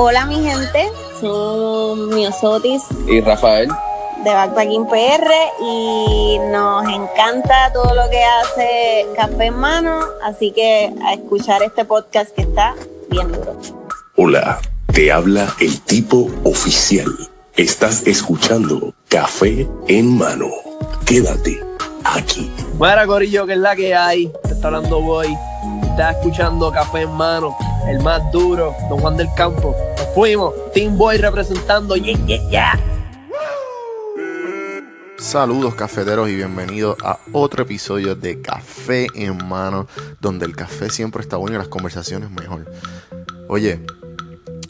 Hola mi gente, son Miosotis y Rafael de Backpacking PR y nos encanta todo lo que hace Café en Mano, así que a escuchar este podcast que está bien duro. Hola, te habla el tipo oficial. Estás escuchando Café en Mano. Quédate aquí. Buena Corillo, que es la que hay. Te está hablando Boy. Estás escuchando Café en Mano, el más duro, Don Juan del Campo. Nos fuimos, Team Boy representando. Yeah, yeah, yeah. Saludos cafeteros y bienvenidos a otro episodio de Café en Mano, donde el café siempre está bueno y las conversaciones mejor. Oye,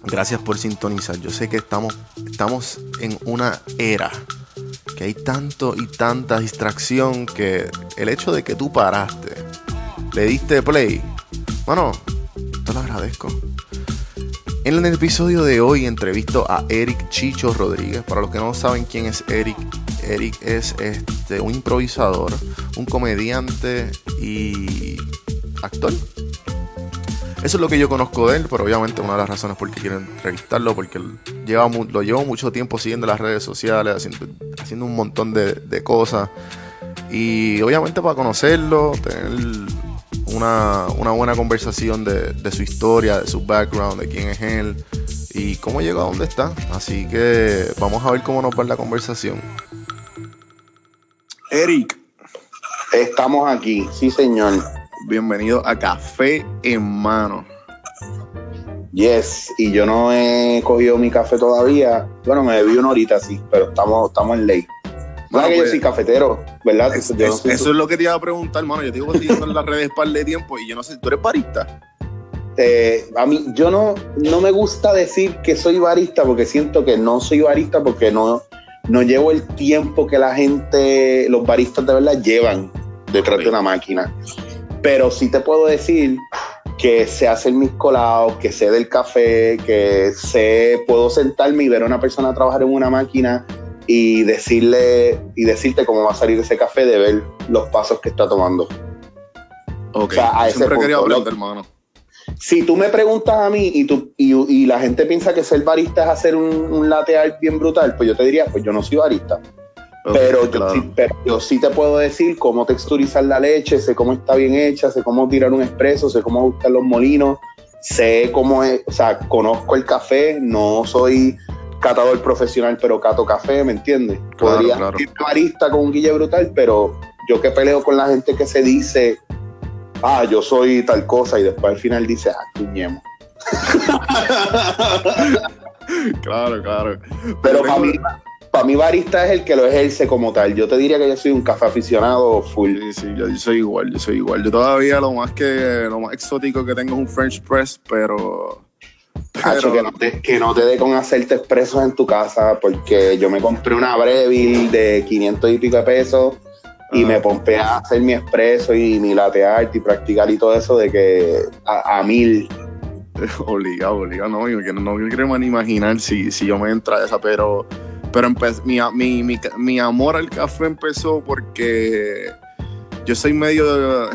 gracias por sintonizar. Yo sé que estamos, estamos en una era que hay tanto y tanta distracción que el hecho de que tú paraste, le diste play, bueno, te lo agradezco. En el episodio de hoy entrevisto a Eric Chicho Rodríguez. Para los que no saben quién es Eric, Eric es este, un improvisador, un comediante y actor. Eso es lo que yo conozco de él, pero obviamente una de las razones por qué quiero entrevistarlo, porque lleva, lo llevo mucho tiempo siguiendo las redes sociales, haciendo, un montón de, de, cosas. Y obviamente para conocerlo, tener una, una buena conversación de, de, su historia, de su background, de quién es él y cómo llegó a donde está. Así que vamos a ver cómo nos va la conversación. Eric. Estamos aquí, sí señor. Bienvenido a Café en Mano. Yes, y yo no he cogido mi café todavía. Bueno, me bebí una horita sí, pero estamos, estamos en ley. Bueno, que pues, yo soy cafetero, ¿verdad? Es, es, no eso es lo que te iba a preguntar, hermano. Yo te digo siguiendo en las redes par de tiempo y yo no sé, ¿tú eres barista? Eh, a mí, yo no, no me gusta decir que soy barista porque siento que no soy barista porque no, no llevo el tiempo que la gente, los baristas de verdad llevan detrás okay. de una máquina. Pero sí te puedo decir que sé hacer mis colados, que sé del café, que sé, puedo sentarme y ver a una persona trabajar en una máquina y decirle y decirte cómo va a salir ese café de ver los pasos que está tomando. Ok, o sea, a siempre quería aprender, hermano. Si tú me preguntas a mí y, tú, y, y, la gente piensa que ser barista es hacer un, un latte art bien brutal, pues yo te diría, pues yo no soy barista. Okay, pero, claro. yo sí, pero, yo sí, te puedo decir cómo texturizar la leche, sé cómo está bien hecha, sé cómo tirar un expreso, sé cómo ajustar los molinos, sé cómo es, o sea, conozco el café, no soy catador profesional, pero cato café, ¿me entiendes? Claro, Podría claro. ser barista con un guille brutal, pero yo que peleo con la gente que se dice, ah, yo soy tal cosa, y después al final dice, ah, cuñemos. claro, claro. Pero, para mí, para mí barista es el que lo ejerce como tal. Yo te diría que yo soy un café aficionado full. Sí, sí, yo, yo, soy igual, yo soy igual. Yo todavía lo más que lo más exótico que tengo es un French press, pero Hacho, que, no te, que no te dé con hacerte expresos en tu casa, porque yo me compré una Breville de 500 y pico de pesos y me pompeé a hacer mi expreso y mi latte art y practicar y todo eso de que a, a mil. Obligado, obligado, no, yo no, no me quiero ni imaginar si, si yo me entra esa, pero, pero mi, mi, mi, mi amor al café empezó porque yo soy medio,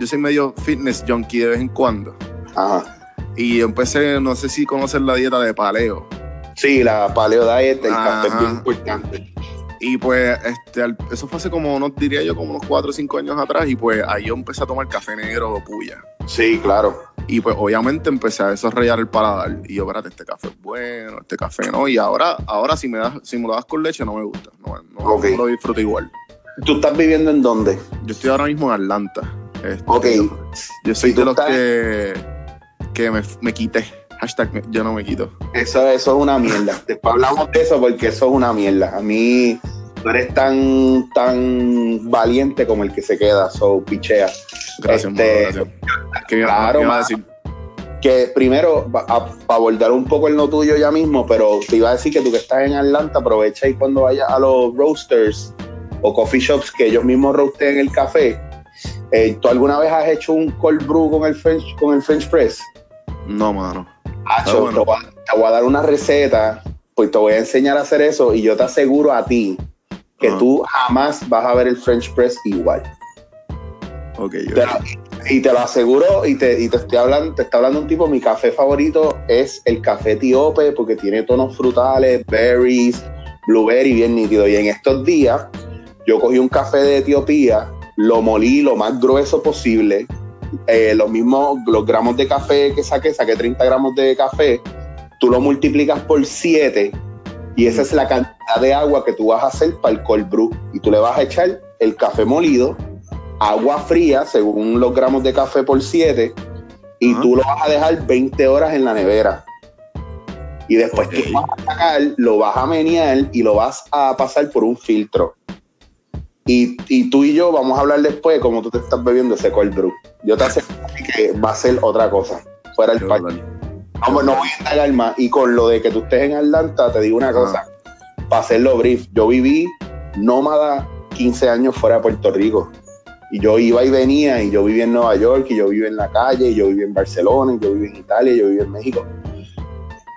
yo soy medio fitness junkie de vez en cuando. Ajá. Y empecé, no sé si conocer la dieta de paleo. Sí, la paleo diet, el café es bien importante. Y pues, este, eso fue hace como, no diría yo, como unos 4 o 5 años atrás. Y pues ahí yo empecé a tomar café negro o puya. Sí, claro. Y pues obviamente empecé a desarrollar el paladar. Y yo, espérate, este café es bueno, este café no. Y ahora, ahora si, me das, si me lo das con leche no me gusta. No, no, okay. no lo disfruto igual. ¿Tú estás viviendo en dónde? Yo estoy ahora mismo en Atlanta. Este, ok. Yo soy de los estás... que, que me, me quité. Hashtag yo no me quito. Eso, eso es una mierda. Después hablamos de eso porque eso es una mierda. A mí no eres tan, tan valiente como el que se queda, so pichea. Gracias, este, gracias. ¿Qué claro, iba a decir? Que primero, para abordar un poco el no tuyo ya mismo, pero te iba a decir que tú que estás en Atlanta, aprovecha y cuando vayas a los roasters o coffee shops que ellos mismos roasteen el café, eh, ¿tú alguna vez has hecho un cold brew con el French, con el French press? No, mano. Hacho, bueno. te, voy a, te, voy a, dar una receta, pues te voy a enseñar a hacer eso y yo te aseguro a ti que -huh. tú jamás vas a ver el French press igual. Ok, Pero, y te lo aseguro, y te, y te estoy hablando, te está hablando un tipo, mi café favorito es el café etíope porque tiene tonos frutales, berries, blueberry bien nítido. Y en estos días yo cogí un café de Etiopía, lo molí lo más grueso posible, eh, los mismos, los gramos de café que saqué, saqué 30 gramos de café, tú lo multiplicas por 7 y esa es la cantidad de agua que tú vas a hacer para el cold brew. Y tú le vas a echar el café molido, agua fría, según los gramos de café por 7, y tú lo vas a dejar 20 horas en la nevera. Y después Ok. tú vas a sacar, lo vas a menear y lo vas a pasar por un filtro. Y, y tú y yo vamos a hablar después de cómo tú te estás bebiendo ese cold brew. Yo te aseguro que va a ser otra cosa, fuera el Qué parque. No, no voy a indagar más. Y con lo de que tú estés en Atlanta, te digo una Ah. cosa. Para hacerlo brief, yo viví nómada 15 años fuera de Puerto Rico. Y yo iba y venía, y yo viví en Nueva York, y yo viví en la calle, y yo viví en Barcelona, y yo viví en Italia, y yo viví en México.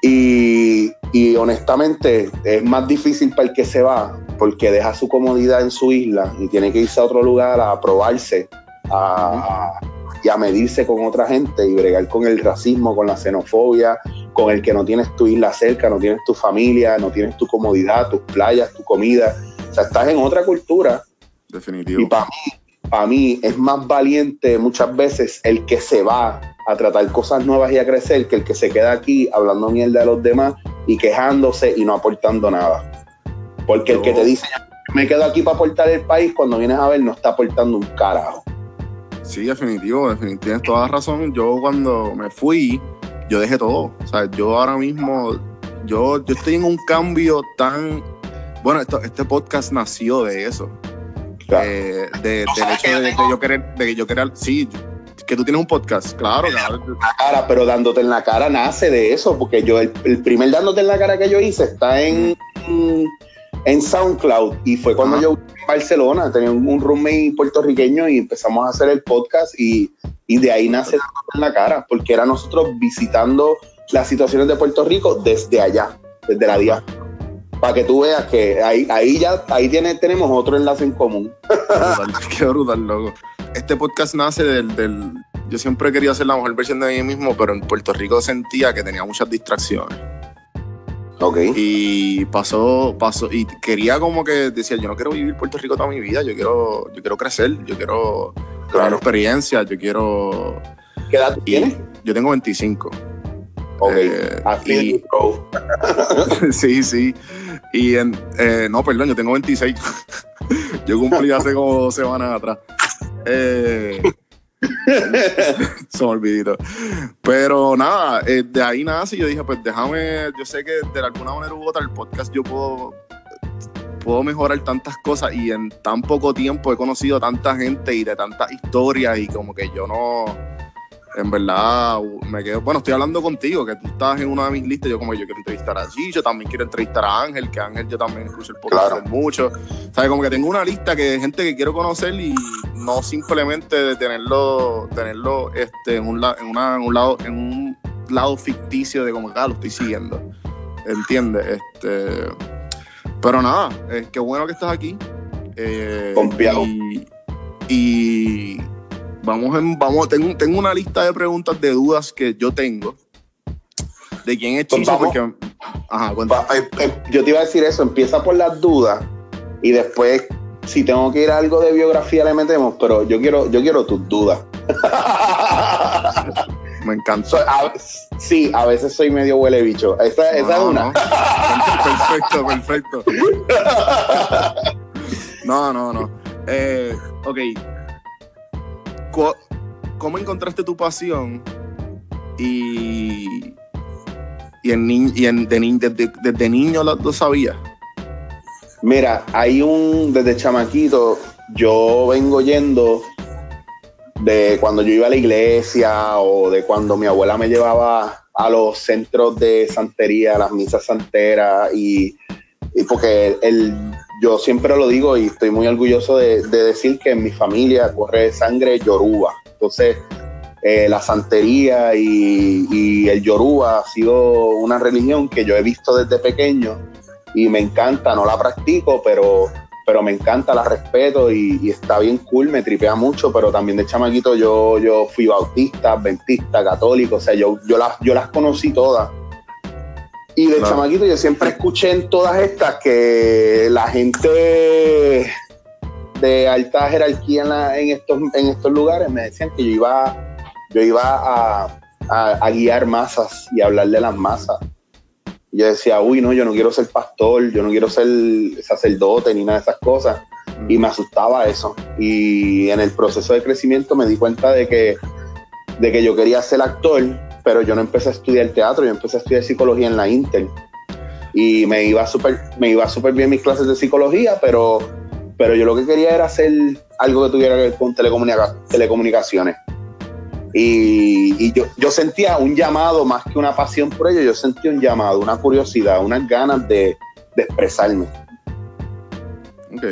Y, y honestamente es más difícil para el que se va, porque deja su comodidad en su isla y tiene que irse a otro lugar a probarse, a, y a medirse con otra gente y bregar con el racismo, con la xenofobia, con el que no tienes tu isla cerca, no tienes tu familia, no tienes tu comodidad, tus playas, tu comida. O sea, estás en otra cultura Definitivo. y para mí, para mí es más valiente muchas veces el que se va a tratar cosas nuevas y a crecer que el que se queda aquí hablando mierda de los demás y quejándose y no aportando nada. Porque el que te dice, "Yo me quedo aquí para aportar el país, cuando vienes a ver no está aportando un carajo. Sí, definitivo, definitivo, tienes toda la razón. Yo cuando me fui, yo dejé todo. O sea, yo ahora mismo, yo, yo estoy en un cambio tan... Bueno, esto- este podcast nació de eso. Claro. Eh, de- del que hecho de, de yo querer, de que yo querer, sí, que tú tienes un podcast, claro, claro. la cara, pero dándote en la cara nace de eso, porque yo el, el primer dándote en la cara que yo hice está en, en SoundCloud y fue cuando Ajá. yo en Barcelona, tenía un, un roommate puertorriqueño y empezamos a hacer el podcast y, y de ahí nace en la cara, porque era nosotros visitando las situaciones de Puerto Rico desde allá, desde la diáspora. Para que tú veas que ahí, ahí ya ahí tiene, tenemos otro enlace en común. Brutal, qué brutal, loco. Este podcast nace del, del- Yo siempre quería ser la mejor versión de mí mismo, pero en Puerto Rico sentía que tenía muchas distracciones. Ok. Y pasó, pasó, y quería como que decía, yo no quiero vivir Puerto Rico toda mi vida, yo quiero, yo quiero crecer, yo quiero tener Claro. experiencias, yo quiero. ¿Qué edad tú y- tienes? Yo tengo 25. Ok. Eh, y- sí, sí. Y en, eh, no, perdón, yo tengo 26. yo cumplí hace como dos semanas atrás. Eh, me olvidó. Pero nada, eh, de ahí nace yo dije, pues déjame, yo sé que de alguna manera u otra el podcast yo puedo, puedo mejorar tantas cosas y en tan poco tiempo he conocido tanta gente y de tantas historias y como que yo no, en verdad, me quedo, bueno, estoy hablando contigo, que tú estás en una de mis listas, yo como yo quiero entrevistar a Gillo, también quiero entrevistar a Ángel, que Ángel yo también escucho el podcast Claro. mucho, ¿sabes? Como que tengo una lista que de gente que quiero conocer y no simplemente de tenerlo, tenerlo este, en, un, la- en, una- en un lado, en un lado ficticio de como que ah, lo estoy siguiendo, ¿entiendes? Este, pero nada, eh, qué bueno que estás aquí. eh, Confiado. y, y vamos en, vamos, tengo, tengo una lista de preguntas, de dudas que yo tengo. ¿De quién es Pues Chicho? Porque, ajá, eh, eh, Yo te iba a decir eso, empieza por las dudas y después, si tengo que ir a algo de biografía, le metemos, pero yo quiero, yo quiero tus dudas. Me encanta. So, a- sí, a veces soy medio huele bicho. Esa, esa es una. no. Perfecto, perfecto. No, no, no. Eh, ok. ¿Cómo encontraste tu pasión y, y, en y en- desde niño lo, lo sabías? Mira, hay un, desde chamaquito, yo vengo yendo de cuando yo iba a la iglesia o de cuando mi abuela me llevaba a los centros de santería, a las misas santeras y, y porque el, yo siempre lo digo y estoy muy orgulloso de, de decir que en mi familia corre sangre yoruba. Entonces, eh, la santería y, y el yoruba ha sido una religión que yo he visto desde pequeño y me encanta, no la practico, pero, pero me encanta, la respeto y, está bien cool, me tripea mucho, pero también de chamaquito yo, yo fui bautista, adventista, católico, o sea, yo, yo, las, yo las conocí todas. Y de chamaquito yo siempre escuché en todas estas que la gente de alta jerarquía en, estos, en estos lugares me decían que yo iba, yo iba a, a, guiar masas y hablar de las masas. Y yo decía, uy, no, yo no quiero ser pastor, yo no quiero ser sacerdote ni nada de esas cosas. Y me asustaba eso. Y en el proceso de crecimiento me di cuenta de que, de que yo quería ser actor, pero yo no empecé a estudiar teatro, yo empecé a estudiar psicología en la Intel. Y me iba súper me iba súper bien mis clases de psicología, pero, pero yo lo que quería era hacer algo que tuviera que ver con telecomunicaciones. Y, yo, yo, sentía un llamado más que una pasión por ello, yo sentía un llamado, una curiosidad, unas ganas de, expresarme. Ok.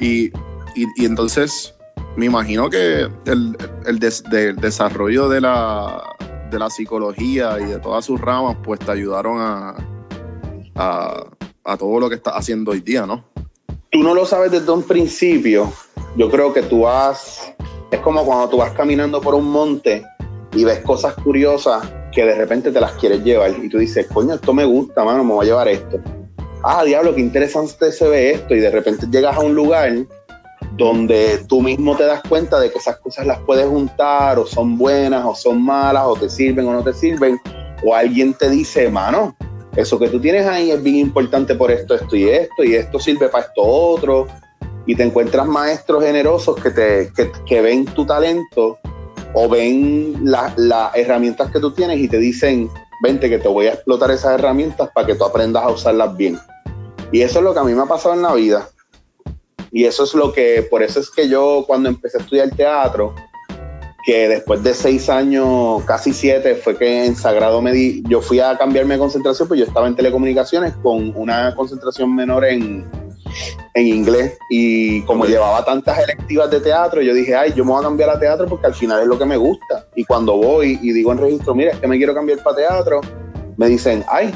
Y, entonces, me imagino que el, desarrollo de la, de la psicología y de todas sus ramas, pues te ayudaron a, a, a todo lo que estás haciendo hoy día, ¿no? Tú no lo sabes desde un principio. Yo creo que tú has es como cuando tú vas caminando por un monte y ves cosas curiosas que de repente te las quieres llevar y tú dices, coño, esto me gusta, mano, me voy a llevar esto. Ah, diablo, qué interesante se ve esto y de repente llegas a un lugar donde tú mismo te das cuenta de que esas cosas las puedes juntar o son buenas o son malas o te sirven o no te sirven o alguien te dice, mano, eso que tú tienes ahí es bien importante por esto, esto y esto y esto sirve para esto otro y te encuentras maestros generosos que, te, que, ven tu talento o ven las herramientas que tú tienes y te dicen, vente que te voy a explotar esas herramientas para que tú aprendas a usarlas bien. Y eso es lo que a mí me ha pasado en la vida. Y eso es lo que, por eso es que yo cuando empecé a estudiar teatro, que después de seis años, casi siete, fue que en Sagrado me di, yo fui a cambiarme de concentración, pues yo estaba en telecomunicaciones con una concentración menor en, en inglés y como llevaba tantas electivas de teatro, yo dije, ay, yo me voy a cambiar a teatro porque al final es lo que me gusta. Y cuando voy y digo en registro, mira, es que me quiero cambiar para teatro, me dicen, ay,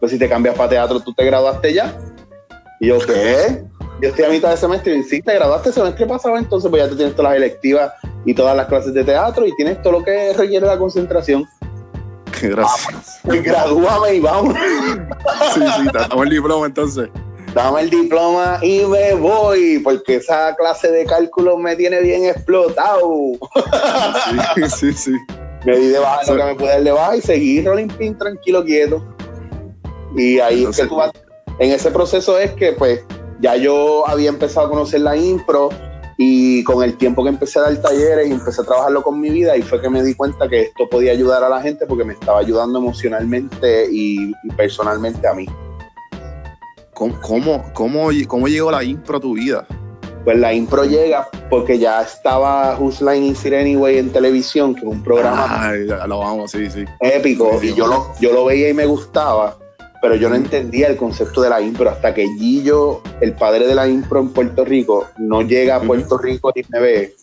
pues si te cambias para teatro, tú te graduaste ya. Y yo, ¿qué? Yo estoy a mitad de semestre y sí, te graduaste el semestre pasado, entonces pues ya te tienes todas las electivas y todas las clases de teatro y tienes todo lo que requiere la concentración. Qué gracias. gradúame y vamos. sí, sí, damos el diploma entonces dame el diploma y me voy, porque esa clase de cálculo me tiene bien explotado. Sí, sí, sí. Me di de baja lo que me pude dar de baja y seguí rolling pin tranquilo, quieto. Y ahí es que tú vas, en ese proceso es que pues ya yo había empezado a conocer la impro y con el tiempo que empecé a dar talleres y empecé a trabajarlo con mi vida y fue que me di cuenta que esto podía ayudar a la gente porque me estaba ayudando emocionalmente y personalmente a mí. ¿Cómo, cómo, cómo, llegó la impro a tu vida? Pues la impro llega porque ya estaba Whose Line It Anyway en televisión, que es un programa lo vamos, sí, sí. épico, y yo lo, yo lo veía y me gustaba, pero yo no entendía el concepto de la impro hasta que Gillo, el padre de la impro en Puerto Rico, no llega a Puerto Rico y me ve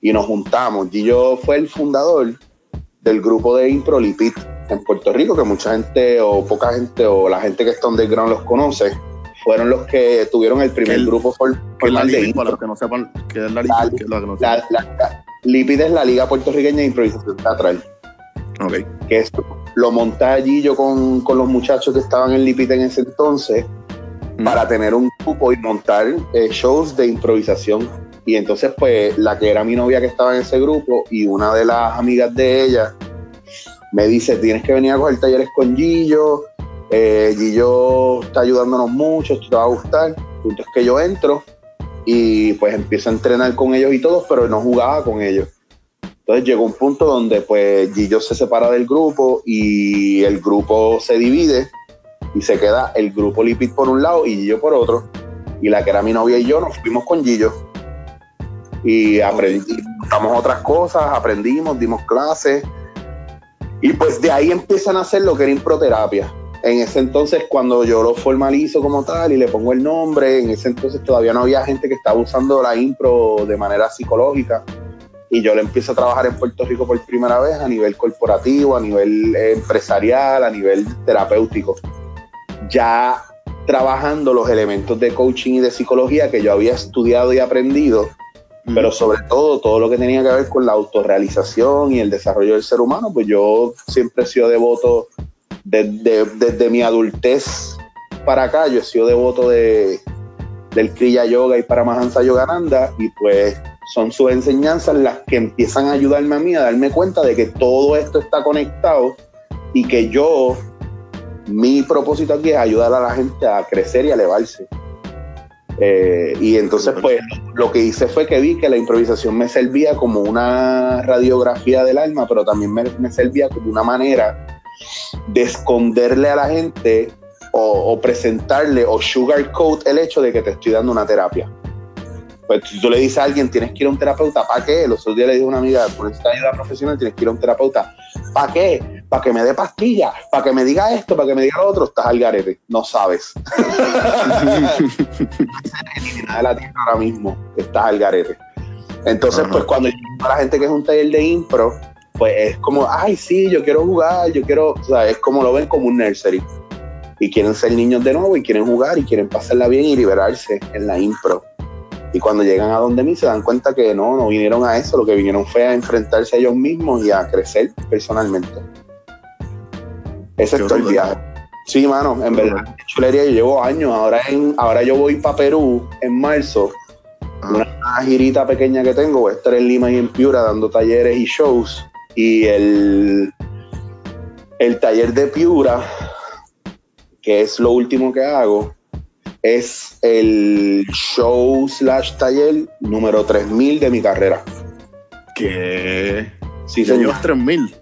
y nos juntamos. Gillo fue el fundador del grupo de impro Lipit en Puerto Rico, que mucha gente o poca gente o la gente que está underground los conoce fueron los que tuvieron el primer grupo formal de Para los que no sepan qué es la LIPID, la, LIPID es la Liga Puertorriqueña de Improvisación Teatral. Okay. Que es, lo monté allí yo con, con, los muchachos que estaban en LIPID en ese entonces mm. para tener un grupo y montar eh, shows de improvisación. Y entonces, pues, la que era mi novia que estaba en ese grupo y una de las amigas de ella me dice, tienes que venir a coger talleres con Gillo, eh, Gillo está ayudándonos mucho, esto te va a gustar. Punto es que yo entro y pues empiezo a entrenar con ellos y todos, pero no jugaba con ellos. Entonces llegó un punto donde pues Gillo se separa del grupo y el grupo se divide y se queda el grupo Lipid por un lado y Gillo por otro. Y la que era mi novia y yo nos fuimos con Gillo. Y aprendimos otras cosas, aprendimos, dimos clases. Y pues de ahí empiezan a hacer lo que era improterapia en ese entonces, cuando yo lo formalizo como tal y le pongo el nombre, en ese entonces todavía no había gente que estaba usando la impro de manera psicológica. Y yo le empiezo a trabajar en Puerto Rico por primera vez a nivel corporativo, a nivel empresarial, a nivel terapéutico. Ya trabajando los elementos de coaching y de psicología que yo había estudiado y aprendido, pero sobre todo todo lo que tenía que ver con la autorrealización y el desarrollo del ser humano, pues yo siempre he sido devoto desde, desde mi adultez para acá, yo he sido devoto de, del Kriya Yoga y Paramahansa Yogananda y pues son sus enseñanzas las que empiezan a ayudarme a mí a darme cuenta de que todo esto está conectado y que yo, mi propósito aquí es ayudar a la gente a crecer y a elevarse. Eh, y entonces, pues, lo que hice fue que vi que la improvisación me servía como una radiografía del alma, pero también me, me servía como una manera de esconderle a la gente o, o presentarle o sugarcoat el hecho de que te estoy dando una terapia. Pues si tú le dices a alguien, tienes que ir a un terapeuta, ¿para qué? Los otros días le dije a una amiga, por esta ayuda profesional, tienes que ir a un terapeuta. ¿Para qué? Para que me dé pastillas, para que me diga esto, para que me diga lo otro. Estás al garete, no sabes. de la tierra ahora mismo, estás al garete. Entonces, pues cuando yo a la gente que es un taller de impro, pues es como, ay, sí, yo quiero jugar, yo quiero, o sea, es como lo ven como un nursery. Y quieren ser niños de nuevo y quieren jugar y quieren pasarla bien y liberarse en la impro. Y cuando llegan a donde mí se dan cuenta que no, no vinieron a eso, lo que vinieron fue a enfrentarse a ellos mismos y a crecer personalmente. Ese es todo el viaje. Sí, mano, en verdad, chulería, yo llevo años. Ahora, en, ahora yo voy para Perú en marzo. Ah. Una girita pequeña que tengo, voy a estar en Lima y en Piura dando talleres y shows. Y el, el taller de Piura, que es lo último que hago, es el show slash taller número 3000 de mi carrera. ¿Qué? Sí, señor. llevas 3000.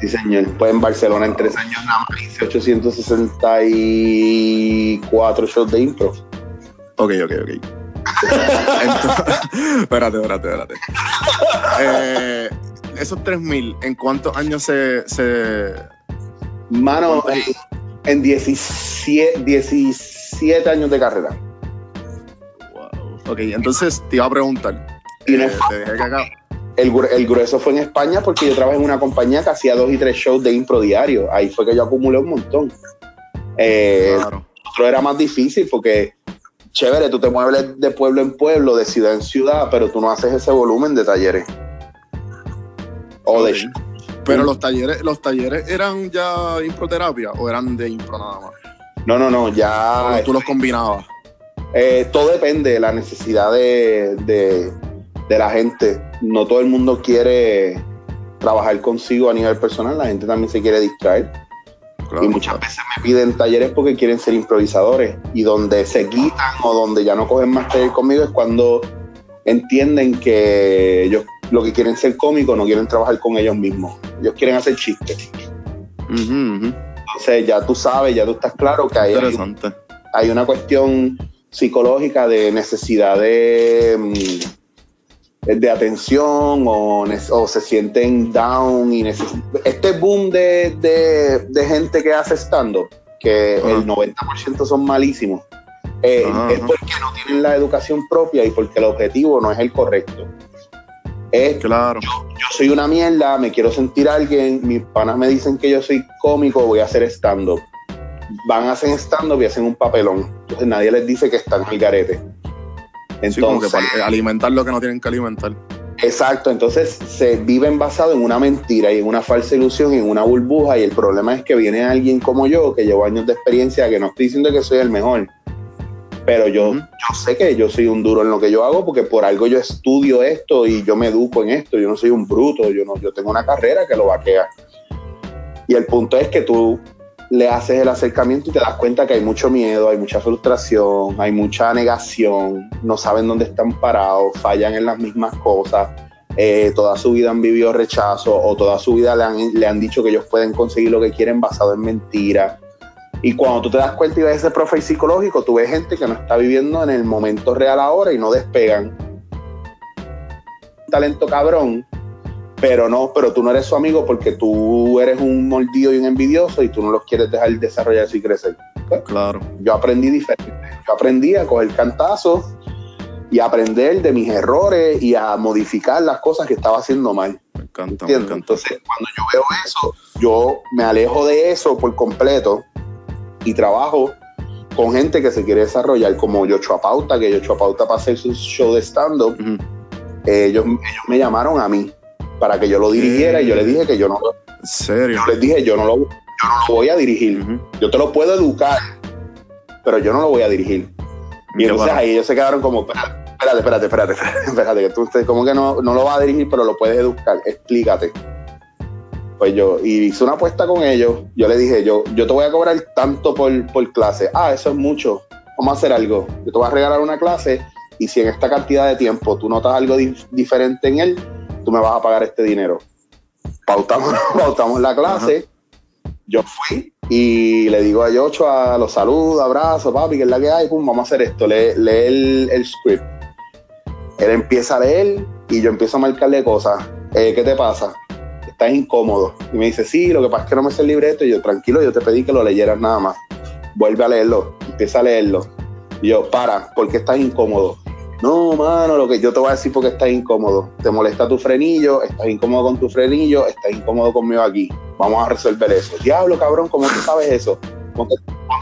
Sí, señor. Pues en Barcelona en tres años nada más hice 864 shows de impro. Ok, ok, ok. Entonces, espérate, espérate, espérate. Eh, esos 3000, ¿en cuántos años se. se... Mano, en, en 17, 17 años de carrera. Wow. Ok, entonces te iba a preguntar. Y eh, te dejé. El, gru- el grueso fue en España porque yo trabajé en una compañía que hacía dos y tres shows de impro diario. Ahí fue que yo acumulé un montón. Eh, Claro. otro era más difícil porque, chévere, tú te mueves de pueblo en pueblo, de ciudad en ciudad, pero tú no haces ese volumen de talleres. O de. Pero los talleres, los talleres eran ya improterapia o eran de impro nada más. No, no, no, ya. O tú los combinabas. eh, todo depende de la necesidad de, de- de la gente. No todo el mundo quiere trabajar consigo a nivel personal, la gente también se quiere distraer. Claro, y muchas veces me piden talleres porque quieren ser improvisadores. Y donde se quitan o donde ya no cogen más taller conmigo es cuando entienden que ellos lo que quieren ser cómicos no quieren trabajar con ellos mismos. Ellos quieren hacer chistes. Ujú. Entonces ya tú sabes, ya tú estás claro que hay, Interesante. hay una cuestión psicológica de necesidad de, mm, de atención o, se sienten down y este boom de, de- de gente que hace stand-up, que Ajá. el 90% son malísimos, eh, es porque no tienen la educación propia y porque el objetivo no es el correcto. Es Claro. yo soy una mierda, me quiero sentir alguien, mis panas me dicen que yo soy cómico, voy a hacer stand-up. Van a hacer stand-up y hacen un papelón. Entonces nadie les dice que están al garete. Sí, como que Entonces, para alimentar lo que no tienen que alimentar. exacto, entonces se viven basado en una mentira y en una falsa ilusión y en una burbuja y el problema es que viene alguien como yo, que llevo años de experiencia, que no estoy diciendo que soy el mejor, pero yo, yo sé que yo soy un duro en lo que yo hago porque por algo yo estudio esto y yo me educo en esto, yo no soy un bruto, yo, no, yo tengo una carrera que lo vaquea. Y el punto es que tú le haces el acercamiento y te das cuenta que hay mucho miedo, hay mucha frustración, hay mucha negación, no saben dónde están parados, fallan en las mismas cosas, eh, toda su vida han vivido rechazo o toda su vida le han, le han dicho que ellos pueden conseguir lo que quieren basado en mentiras. Y cuando tú te das cuenta y ves ese profile psicológico, tú ves gente que no está viviendo en el momento real ahora y no despegan. Talento cabrón, pero no, pero tú no eres su amigo porque tú eres un mordido y un envidioso y tú no los quieres dejar desarrollarse y crecer. Claro. Yo aprendí diferente. Yo aprendí a coger cantazos y a aprender de mis errores y a modificar las cosas que estaba haciendo mal. Me encanta, me encanta. Entonces, cuando yo veo eso, yo me alejo de eso por completo y trabajo con gente que se quiere desarrollar, como Yocho Pauta, que Yocho Pauta para hacer su show de stand-up, eh, ellos, ellos me llamaron a mí para que yo lo dirigiera y yo les dije que yo no, ¿En serio? yo les dije yo no lo, yo no lo voy a dirigir. Yo te lo puedo educar, pero yo no lo voy a dirigir. Y entonces bueno. ahí ellos se quedaron como, espérate, espérate, espérate, espérate, espérate, espérate, que tú usted, como que no, no lo vas a dirigir, pero lo puedes educar, explícate. Pues yo y hice una apuesta con ellos, yo le dije, yo, yo te voy a cobrar tanto por, por clase. Ah, eso es mucho, vamos a hacer algo. Yo te voy a regalar una clase y si en esta cantidad de tiempo tú notas algo dif- diferente en él, tú me vas a pagar este dinero. Pautamos, pautamos la clase, yo fui y le digo a Yocho, a los saludos, abrazos, papi, que es la que hay, pum, vamos a hacer esto, lee, lee el, el script. Él empieza a leer y yo empiezo a marcarle cosas. Eh, ¿Qué te pasa? Estás incómodo. Y me dice, sí, lo que pasa es que no me sé el libreto. Y yo, tranquilo, yo te pedí que lo leyeras nada más. Vuelve a leerlo, empieza a leerlo. Yo, para, ¿por qué estás incómodo? No, mano, lo que yo te voy a decir porque estás incómodo. Te molesta tu frenillo, estás incómodo con tu frenillo, estás incómodo conmigo aquí. Vamos a resolver eso. Diablo, cabrón, ¿cómo tú sabes eso? Ponte,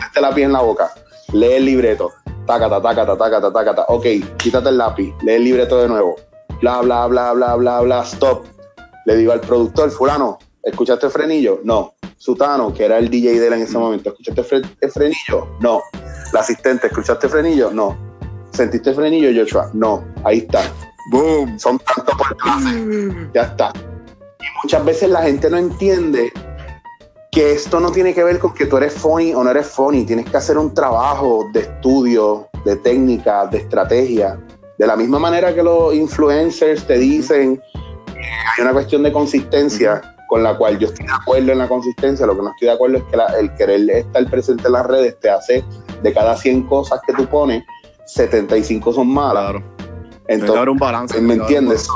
este lápiz en la boca. Lee el libreto. Tácata, tácata, tácata, tácata. Ok, quítate el lápiz. Lee el libreto de nuevo. Bla, bla, bla, bla, bla, bla. Stop. Le digo al productor, fulano, ¿escuchaste el frenillo? No. Sutano, que era el DJ de él en ese momento, ¿escuchaste el, fre- el frenillo? No. La asistente, ¿escuchaste el frenillo? No. ¿Sentiste el frenillo, Joshua? No. Ahí está. Boom. Son tantos por clase. Ya está. Y muchas veces la gente no entiende que esto no tiene que ver con que tú eres funny o no eres funny. Tienes que hacer un trabajo de estudio, de técnica, de estrategia. De la misma manera que los influencers te dicen hay una cuestión de consistencia con la cual yo estoy de acuerdo en la consistencia. Lo que no estoy de acuerdo es que la- el querer estar presente en las redes te hace de cada 100 cosas que tú pones, 75 son malas. Claro. Entonces, un balance. ¿Me entiendes?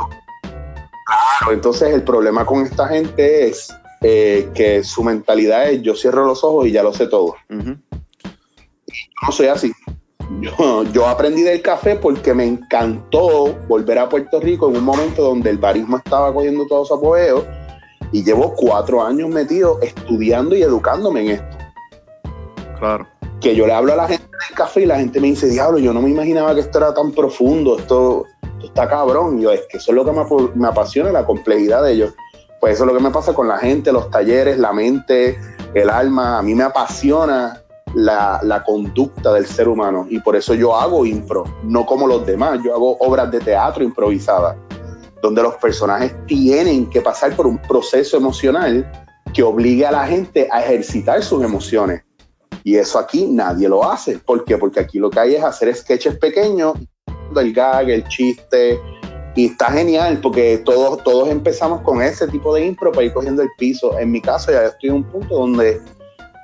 Claro, entonces el problema con esta gente es eh, que su mentalidad es yo cierro los ojos y ya lo sé todo. Yo no soy así. Yo, yo aprendí del café porque me encantó volver a Puerto Rico en un momento donde el barismo estaba cogiendo todo su apogeo y llevo cuatro años metido estudiando y educándome en esto. Claro. que yo le hablo a la gente del café y la gente me dice, diablo, yo no me imaginaba que esto era tan profundo, esto, esto está cabrón. Y yo, es que eso es lo que me, me apasiona, la complejidad de ellos. Pues eso es lo que me pasa con la gente, los talleres, la mente, el alma. A mí me apasiona la, conducta del ser humano y por eso yo hago impro, no como los demás. Yo hago obras de teatro improvisadas, donde los personajes tienen que pasar por un proceso emocional que obligue a la gente a ejercitar sus emociones. Y eso aquí nadie lo hace. ¿Por qué? Porque aquí lo que hay es hacer sketches pequeños, el gag, el chiste. Y está genial porque todos, todos empezamos con ese tipo de impro para ir cogiendo el piso. En mi caso ya estoy en un punto donde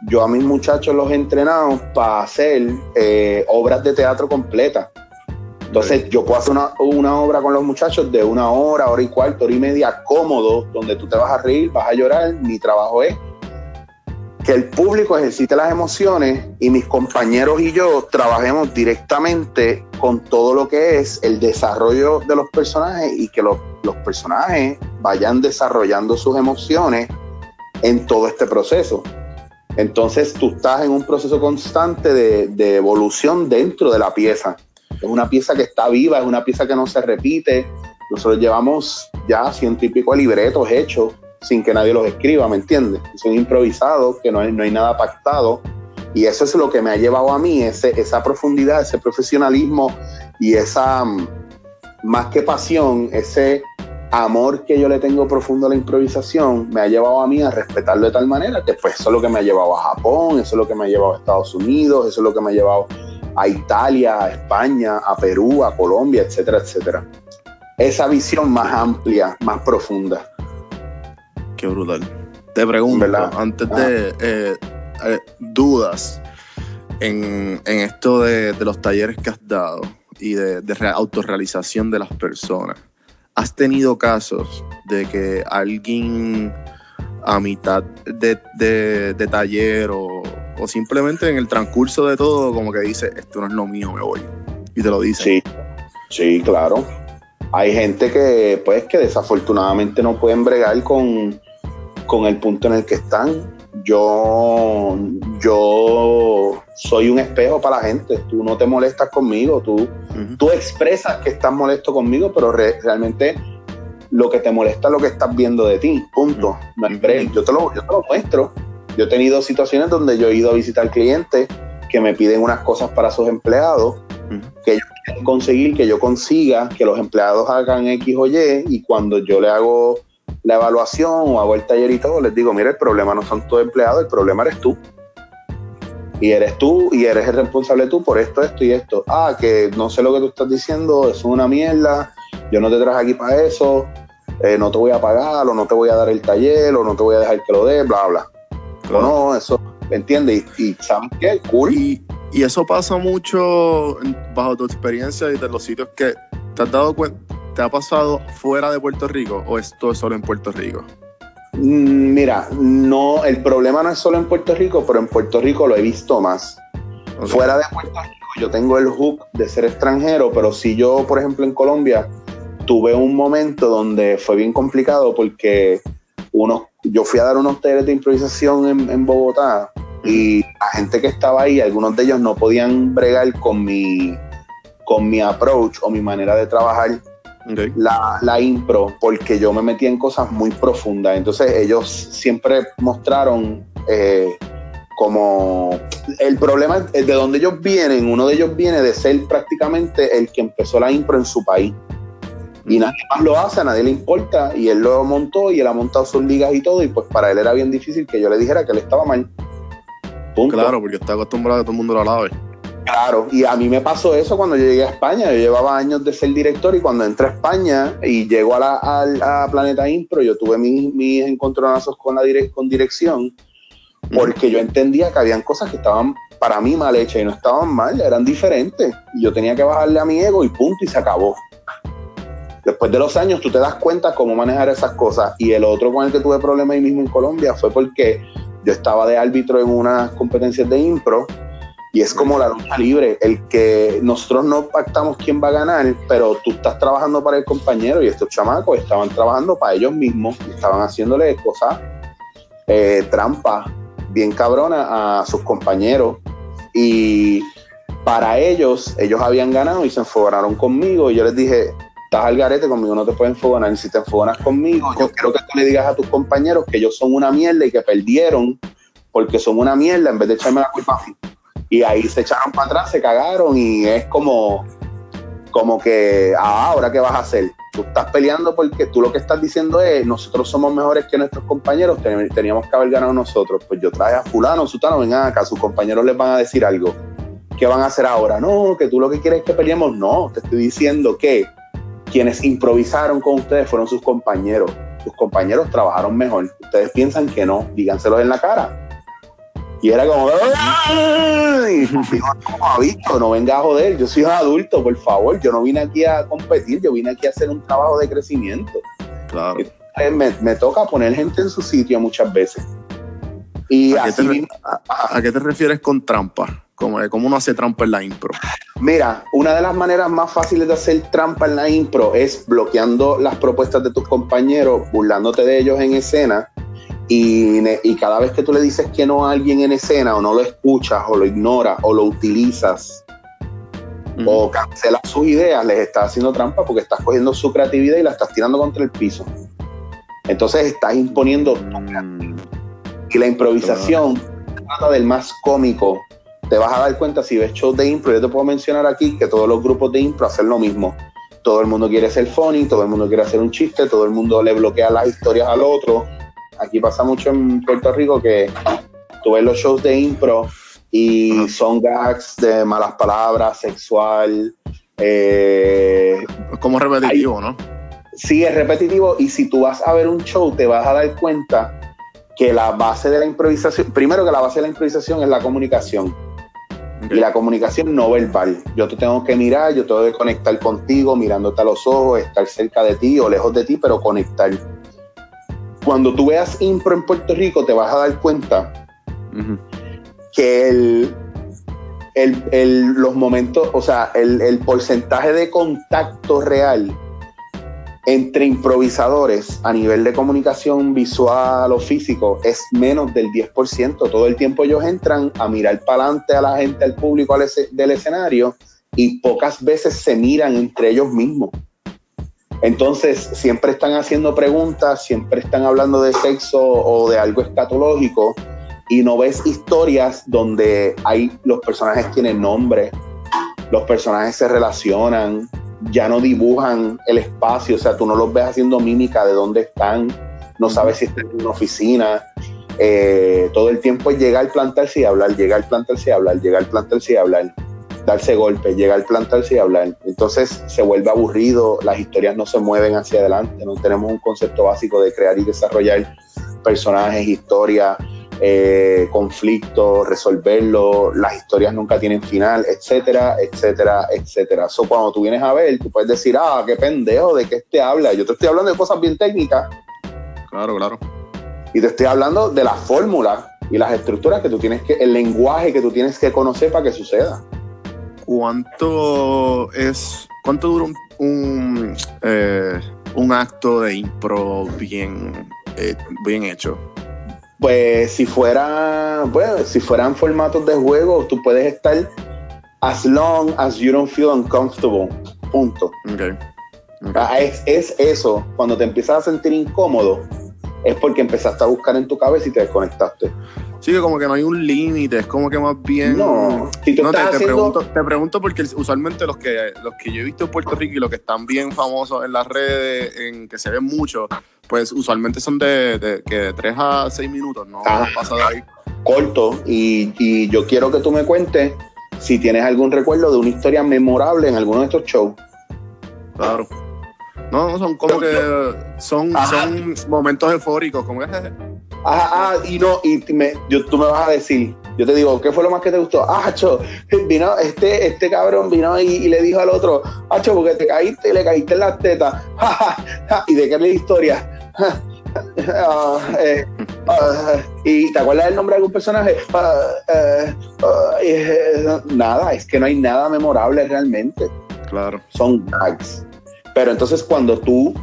yo a mis muchachos los he entrenado para hacer eh, obras de teatro completas. Entonces yo puedo hacer una, una obra con los muchachos de una hora, hora y cuarto, hora y media, cómodo, donde tú te vas a reír, vas a llorar. Mi trabajo es que el público ejercite las emociones y mis compañeros y yo trabajemos directamente con todo lo que es el desarrollo de los personajes y que los, los personajes vayan desarrollando sus emociones en todo este proceso. Entonces tú estás en un proceso constante de, de evolución dentro de la pieza. Es una pieza que está viva, es una pieza que no se repite. Nosotros llevamos ya ciento y pico libretos hechos sin que nadie los escriba, ¿me entiendes? Son improvisados, que no hay, no hay nada pactado. Y eso es lo que me ha llevado a mí, ese, esa profundidad, ese profesionalismo y esa, mm, más que pasión, ese amor que yo le tengo profundo a la improvisación, me ha llevado a mí a respetarlo de tal manera que pues eso es lo que me ha llevado a Japón, eso es lo que me ha llevado a Estados Unidos, eso es lo que me ha llevado a Italia, a España, a Perú, a Colombia, etcétera, etcétera. Esa visión más amplia, más profunda. Qué brutal. Te pregunto, ¿Verdad? antes de eh, eh, dudas en, en esto de, de los talleres que has dado y de, de re- autorrealización de las personas, ¿has tenido casos de que alguien a mitad de, de- taller o, o simplemente en el transcurso de todo como que dice, esto no es lo mío, me voy? Y te lo dice. Sí, sí, claro. Hay gente que, pues, que desafortunadamente no pueden bregar con, con el punto en el que están. Yo, yo soy un espejo para la gente. Tú no te molestas conmigo, tú, tú expresas que estás molesto conmigo, pero re- realmente lo que te molesta es lo que estás viendo de ti. Punto. Yo te, lo, yo te lo muestro. Yo he tenido situaciones donde yo he ido a visitar clientes que me piden unas cosas para sus empleados, que ellos quieren conseguir, que yo consiga, que los empleados hagan X o Y, y cuando yo le hago la evaluación o hago el taller y todo, les digo, mira, el problema no son tus empleados, el problema eres tú. Y eres tú y eres el responsable tú por esto, esto y esto. Ah, que no sé lo que tú estás diciendo, eso es una mierda, yo no te traje aquí para eso, eh, no te voy a pagar, o no te voy a dar el taller, o no te voy a dejar que lo dé, bla, bla. O no, eso, ¿me entiendes? Y, y ¿sabes qué? Cool. Y, y eso pasa mucho bajo tu experiencia y de los sitios que te has dado cuenta, ¿te ha pasado fuera de Puerto Rico o esto es solo en Puerto Rico? Mm, Mira, no, el problema no es solo en Puerto Rico, pero en Puerto Rico lo he visto más. Fuera de Puerto Rico yo tengo el hook de ser extranjero, pero si yo, por ejemplo, en Colombia tuve un momento donde fue bien complicado porque unos, yo fui a dar unos talleres de improvisación en, en Bogotá y la gente que estaba ahí, algunos de ellos no podían bregar con mi, con mi approach o mi manera de trabajar La, la impro porque yo me metí en cosas muy profundas. Entonces ellos siempre mostraron eh, como el problema es de donde ellos vienen, uno de ellos viene de ser prácticamente el que empezó la impro en su país. Y nadie más lo hace, a nadie le importa, y él lo montó y él ha montado sus ligas y todo, y pues para él era bien difícil que yo le dijera que él estaba mal. Punto. Claro, porque está acostumbrado a que todo el mundo lo alabe. Claro, y a mí me pasó eso cuando yo llegué a España. Yo llevaba años de ser director y cuando entré a España y llego a, la, a Planeta Impro, yo tuve mis, mis encontronazos con la direc- con dirección porque yo entendía que habían cosas que estaban para mí mal hechas y no estaban mal, eran diferentes. Y yo tenía que bajarle a mi ego y punto, y se acabó. Después de los años tú te das cuenta cómo manejar esas cosas. Y el otro con el que tuve problemas ahí mismo en Colombia fue porque yo estaba de árbitro en unas competencias de impro y es como la lucha libre, el que nosotros no pactamos quién va a ganar, pero tú estás trabajando para el compañero y estos chamacos estaban trabajando para ellos mismos y estaban haciéndole cosas, eh, trampas bien cabronas a sus compañeros. Y para ellos, ellos habían ganado y se enfogonaron conmigo y yo les dije, estás al garete conmigo, no te puedes enfogonar. Si te enfogonas conmigo, yo quiero que tú le digas a tus compañeros que ellos son una mierda y que perdieron porque son una mierda en vez de echarme la culpa a mí. Y ahí se echaron para atrás, se cagaron y es como, como que, ah, ahora qué vas a hacer. Tú estás peleando porque tú lo que estás diciendo es, nosotros somos mejores que nuestros compañeros, ten- teníamos que haber ganado nosotros. Pues yo traje a fulano, sutano, vengan acá, sus compañeros les van a decir algo. ¿Qué van a hacer ahora? No, que tú lo que quieres es que peleemos. No, te estoy diciendo que quienes improvisaron con ustedes fueron sus compañeros. Sus compañeros trabajaron mejor. Ustedes piensan que no, díganselos en la cara. Y era como, ¡ay! Digo, ¿cómo ha visto? No venga a joder, yo soy un adulto, por favor. Yo no vine aquí a competir, yo vine aquí a hacer un trabajo de crecimiento. Claro. Eh, Me, me toca poner gente en su sitio muchas veces. Y ¿A qué, así te, re- mismo- a- a qué te refieres con trampa? ¿Cómo, ¿Cómo uno hace trampa en la impro? Mira, una de las maneras más fáciles de hacer trampa en la impro es bloqueando las propuestas de tus compañeros, burlándote de ellos en escena. Y, y cada vez que tú le dices que no a alguien en escena, o no lo escuchas, o lo ignoras, o lo utilizas, o cancelas sus ideas, les estás haciendo trampa porque estás cogiendo su creatividad y la estás tirando contra el piso. Entonces estás imponiendo Mm, y la improvisación trata del más cómico. Te vas a dar cuenta si ves shows de impro. Yo te puedo mencionar aquí que todos los grupos de impro hacen lo mismo. Todo el mundo quiere ser funny, todo el mundo quiere hacer un chiste, todo el mundo le bloquea las historias al otro. Aquí pasa mucho en Puerto Rico que tú ves los shows de impro y son gags de malas palabras, sexual. eh, como repetitivo, ¿no? sí es repetitivo y si tú vas a ver un show te vas a dar cuenta que la base de la improvisación, primero que la base de la improvisación es la comunicación y la comunicación no verbal. Yo te tengo que mirar, yo tengo que conectar contigo, mirándote a los ojos, estar cerca de ti o lejos de ti, pero conectar. Cuando tú veas impro en Puerto Rico te vas a dar cuenta que el, el- el- los momentos, o sea, el, el porcentaje de contacto real entre improvisadores a nivel de comunicación visual o físico es menos del 10%. Todo el tiempo ellos entran a mirar para adelante a la gente, al público del escenario y pocas veces se miran entre ellos mismos. Entonces, siempre están haciendo preguntas, siempre están hablando de sexo o de algo escatológico y no ves historias donde hay los personajes tienen nombre, los personajes se relacionan, ya no dibujan el espacio, o sea, tú no los ves haciendo mímica de dónde están, no sabes si están en una oficina. Eh, todo el tiempo es llegar, plantarse y hablar, llegar, plantarse y hablar, llegar, plantarse y hablar, darse golpes, llegar, plantarse y hablar. Entonces se vuelve aburrido, las historias no se mueven hacia adelante, no tenemos un concepto básico de crear y desarrollar personajes, historias eh, conflictos, resolverlo, las historias nunca tienen final, etcétera, etcétera, etcétera. So, cuando tú vienes a ver, tú puedes decir, ah, qué pendejo, ¿de qué te habla? Yo te estoy hablando de cosas bien técnicas. Claro, claro. Y te estoy hablando de la fórmula y las estructuras que tú tienes que, el lenguaje que tú tienes que conocer para que suceda. ¿Cuánto es, cuánto dura un, un, eh, acto de impro bien, eh, bien hecho? pues si fuera, bueno, si fueran formatos de juego, tú puedes estar as long as you don't feel uncomfortable. Punto. Okay. Ah, es, es, eso, cuando te empiezas a sentir incómodo, es porque empezaste a buscar en tu cabeza y te desconectaste. Sí, que como que no hay un límite, es como que más bien. No, te, pregunto, te pregunto porque usualmente los que, los que yo he visto en Puerto Rico y los que están bien famosos en las redes, en que se ven mucho, pues usualmente son de, de, que 3 a 6 minutos, ¿no? Ah, pasa de ahí. Corto, y, y yo quiero que tú me cuentes si tienes algún recuerdo de una historia memorable en alguno de estos shows. Claro. No, son como que son, son momentos eufóricos, como es. Ah, ah, y no, y me, yo, tú me vas a decir, yo te digo, ¿qué fue lo más que te gustó? Ah, cho, vino, este, este cabrón vino y, le dijo al otro, ah, cho, porque te caíste y le caíste en las tetas. ¿Y de qué es la historia? Ah, eh, ah, ¿Y te acuerdas del nombre de algún personaje? Eh, eh, nada, es que no hay nada memorable realmente. Claro. Son gags. Pero entonces cuando tú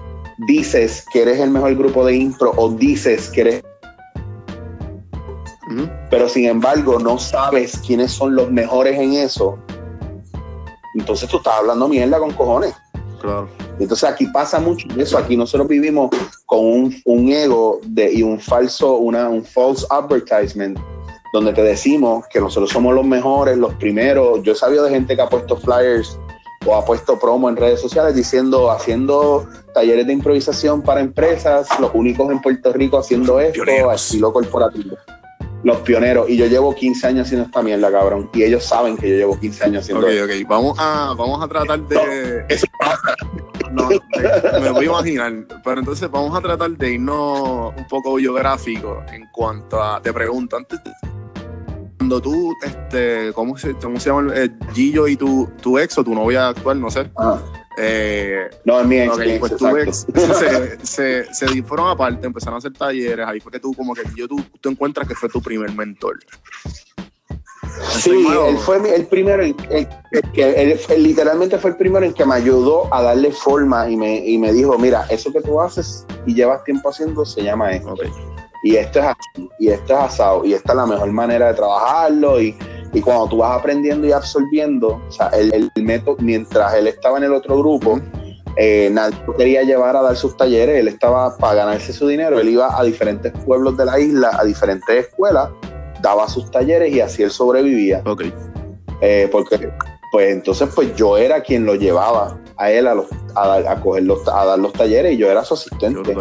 dices que eres el mejor grupo de intro o dices que eres pero sin embargo no sabes quiénes son los mejores en eso, entonces tú estás hablando mierda con cojones. Claro. Entonces aquí pasa mucho eso, aquí nosotros vivimos con un, ego de, y un falso, una, un false advertisement, donde te decimos que nosotros somos los mejores, los primeros. Yo he sabido de gente que ha puesto flyers o ha puesto promo en redes sociales diciendo, haciendo talleres de improvisación para empresas, los únicos en Puerto Rico haciendo esto, estilo corporativo los pioneros. Y yo llevo 15 años haciendo esta mierda, cabrón. Y ellos saben que yo llevo 15 años haciendo esto. Ok, ok. Vamos a, vamos a tratar de. eso. No, me voy a imaginar. Pero entonces vamos a tratar de irnos un poco biográfico en cuanto a. Te pregunto, antes de cuando tú, este, ¿cómo se, cómo se llama? Eh, Gillo y tu, tu ex o tu novia actual, no sé. Ah. Eh, no, es mi ex. pues tu ex se, se, fueron aparte, empezaron a hacer talleres. Ahí fue que tú, como que yo, tú, tú encuentras que fue tu primer mentor. Sí, él fue el primero, el, que literalmente fue el primero en que me ayudó a darle forma y me, y me dijo, mira, eso que tú haces y llevas tiempo haciendo se llama esto. Y esto es así, y esto es asado, y esta es la mejor manera de trabajarlo. Y, y cuando tú vas aprendiendo y absorbiendo, o sea, el, método, mientras él estaba en el otro grupo, eh, nadie quería llevar a dar sus talleres, él estaba para ganarse su dinero, él iba a diferentes pueblos de la isla, a diferentes escuelas, daba sus talleres y así él sobrevivía. Ok. Eh, porque, pues entonces, pues yo era quien lo llevaba a él a, los, a, a, coger los, a dar los talleres y yo era su asistente.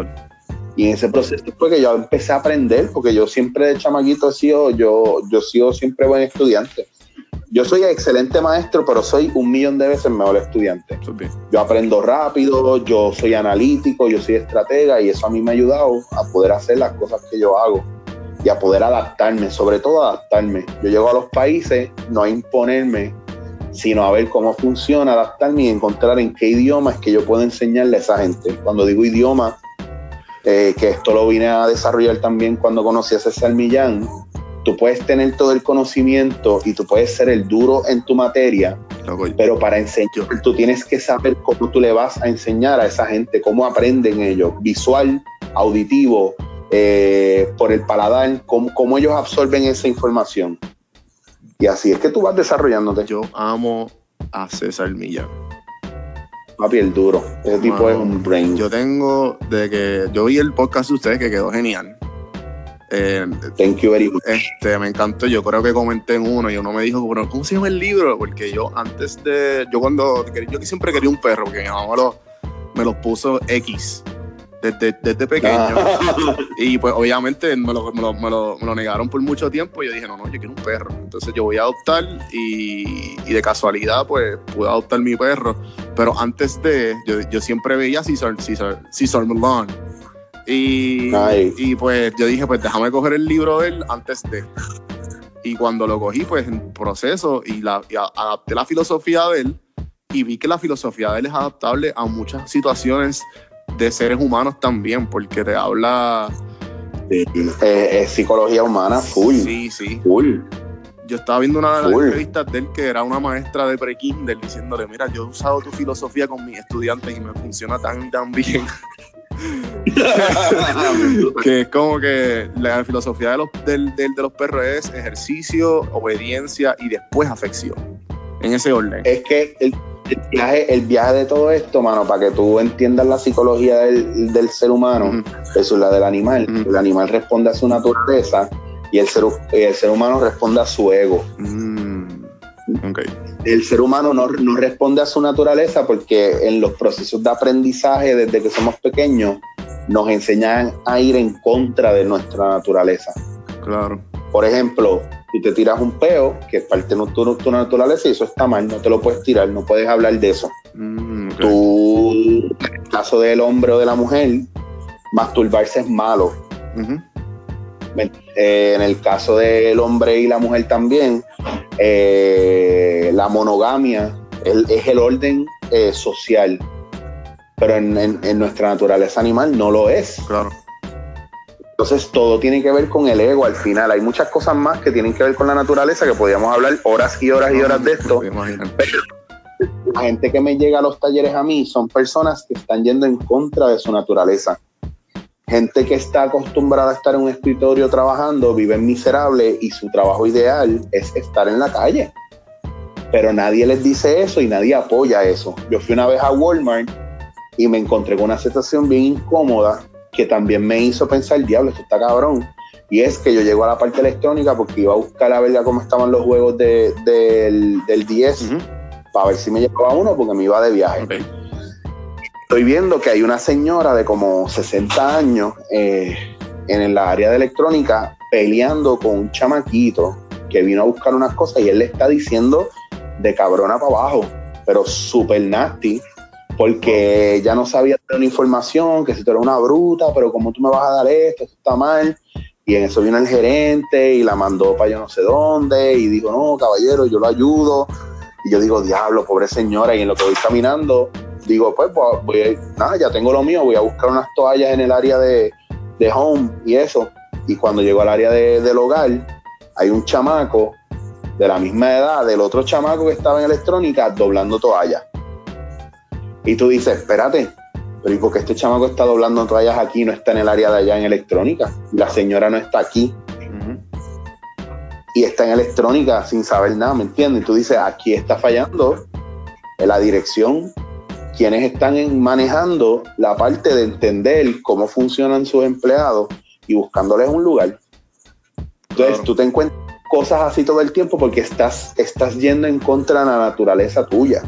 Y en ese proceso fue que yo empecé a aprender, porque yo siempre de chamaquito he sido, yo, yo he sido siempre buen estudiante. Yo soy excelente maestro, pero soy un millón de veces mejor estudiante. Yo aprendo rápido, yo soy analítico, yo soy estratega y eso a mí me ha ayudado a poder hacer las cosas que yo hago y a poder adaptarme, sobre todo adaptarme. Yo llego a los países no a imponerme, sino a ver cómo funciona, adaptarme y encontrar en qué idioma es que yo puedo enseñarle a esa gente. Cuando digo idioma, eh, que esto lo vine a desarrollar también cuando conocí a César Millán, tú puedes tener todo el conocimiento y tú puedes ser el duro en tu materia, Pero para enseñar, tú tienes que saber cómo tú le vas a enseñar a esa gente, cómo aprenden ellos, visual, auditivo, eh, por el paladar, cómo, cómo ellos absorben esa información. Y así es que tú vas desarrollándote. yo amo a César Millán. Papi, el duro. Ese tipo es un brain. Yo tengo, de que yo vi el podcast de ustedes que quedó genial. Eh, Thank you very much. este, me encantó. Yo creo que comenté en uno y uno me dijo, pero ¿cómo se llama el libro? Porque yo antes de, yo cuando, yo siempre quería un perro, porque mi mamá me lo, me los puso X desde, desde pequeño. Ah. Y pues obviamente me lo, me, lo, me, lo, me lo negaron por mucho tiempo y yo dije, no, no, yo quiero un perro. Entonces yo voy a adoptar y, y de casualidad pues pude adoptar mi perro. Pero antes de, yo, yo siempre veía Cesar, Cesar, Cesar. Y, Ay. y pues yo dije, pues déjame coger el libro de él antes de. Y cuando lo cogí, pues en proceso y, la, y adapté la filosofía de él y vi que la filosofía de él es adaptable a muchas situaciones de seres humanos también, porque te habla... Eh, es psicología humana, full. Sí, sí. Full. Yo estaba viendo una de las entrevistas de él que era una maestra de pre-kinder diciéndole, mira, yo he usado tu filosofía con mis estudiantes y me funciona tan, tan bien. que es como que la filosofía de los, del- del- de los perros es ejercicio, obediencia y después afección. En ese orden. es que el, el viaje, el viaje de todo esto, mano, para que tú entiendas la psicología del, del ser humano Ujú. versus la del animal. El animal responde a su naturaleza y el ser, el ser humano responde a su ego. Mm. El ser humano no, no responde a su naturaleza porque en los procesos de aprendizaje desde que somos pequeños nos enseñan a ir en contra de nuestra naturaleza. Claro. Por ejemplo, tú te tiras un peo, que es parte de tu, tu naturaleza, y eso está mal, no te lo puedes tirar, no puedes hablar de eso. Mm. Tú, en el caso del hombre o de la mujer, masturbarse es malo. Eh, en el caso del hombre y la mujer también, eh, la monogamia el- es el orden eh, social, pero en, en- en nuestra naturaleza animal no lo es. Claro. Entonces todo tiene que ver con el ego al final. Hay muchas cosas más que tienen que ver con la naturaleza que podríamos hablar horas y horas y horas de esto. Imagino. La gente que me llega a los talleres a mí son personas que están yendo en contra de su naturaleza. Gente que está acostumbrada a estar en un escritorio trabajando, viven miserable y su trabajo ideal es estar en la calle. Pero nadie les dice eso y nadie apoya eso. Yo fui una vez a Walmart y me encontré con una situación bien incómoda que también me hizo pensar, diablo, esto está cabrón. Y es que yo llego a la parte electrónica porque iba a buscar a ver cómo estaban los juegos de- del, del 10 Ujú. para ver si me llevaba uno porque me iba de viaje. Estoy viendo que hay una señora de como 60 años eh, en la área de electrónica peleando con un chamaquito que vino a buscar unas cosas y él le está diciendo de cabrona para abajo, pero súper nasty, porque ella no sabía una información, que si tú eres una bruta, pero como tú me vas a dar esto, esto está mal. Y en eso vino el gerente y la mandó para yo no sé dónde y dijo, no, caballero, yo lo ayudo. Y yo digo, diablo, pobre señora. Y en lo que voy caminando, digo, pues, pues, voy a- nada, ya tengo lo mío, voy a buscar unas toallas en el área de, de home y eso. Y cuando llego al área de- del hogar, hay un chamaco de la misma edad del otro chamaco que estaba en electrónica doblando toallas. Y tú dices, espérate, pero ¿y por qué este chamaco está doblando toallas aquí no está en el área de allá en electrónica? La señora no está aquí y está en electrónica sin saber nada, ¿me entiendes? Y tú dices, aquí está fallando en la dirección, quienes están manejando la parte de entender cómo funcionan sus empleados y buscándoles un lugar. Entonces Claro. tú te encuentras cosas así todo el tiempo porque estás, estás yendo en contra de la naturaleza tuya.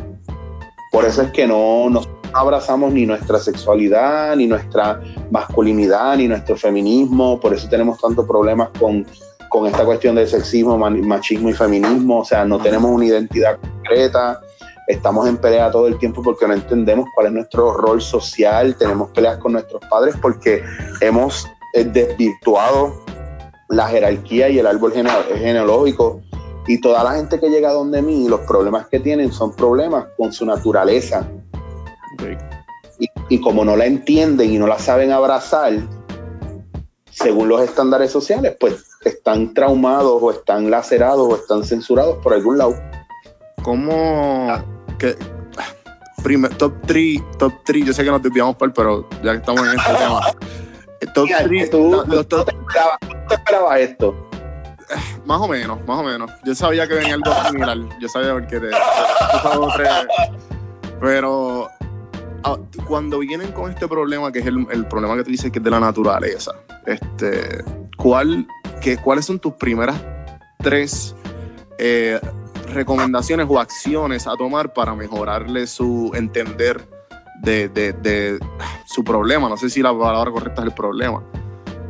Por eso es que no nos abrazamos ni nuestra sexualidad, ni nuestra masculinidad, ni nuestro feminismo. Por eso tenemos tantos problemas con, con esta cuestión del sexismo, machismo y feminismo. O sea, no tenemos una identidad concreta. Estamos en pelea todo el tiempo porque no entendemos cuál es nuestro rol social. Tenemos peleas con nuestros padres porque hemos eh, desvirtuado la jerarquía y el árbol gene- genealógico. Y toda la gente que llega donde mí, los problemas que tienen son problemas con su naturaleza. Y, y como no la entienden y no la saben abrazar, según los estándares sociales, pues están traumados o están lacerados o están censurados por algún lado. ¿Cómo que primer, top 3, top 3, yo sé que nos desviamos por, pero ya que estamos en este tema. Top Mira, 3, tú, los tú top- te esperabas, tú te esperabas esto. Más o menos, más o menos. Yo sabía que venía algo similar. Yo sabía porque te. Pero ah, cuando vienen con este problema, que es el, problema que tú dices que es de la naturaleza, este, ¿cuál, que, ¿cuáles son tus primeras tres eh, recomendaciones o acciones a tomar para mejorarle su entender de, de- su problema? No sé si la palabra correcta es el problema.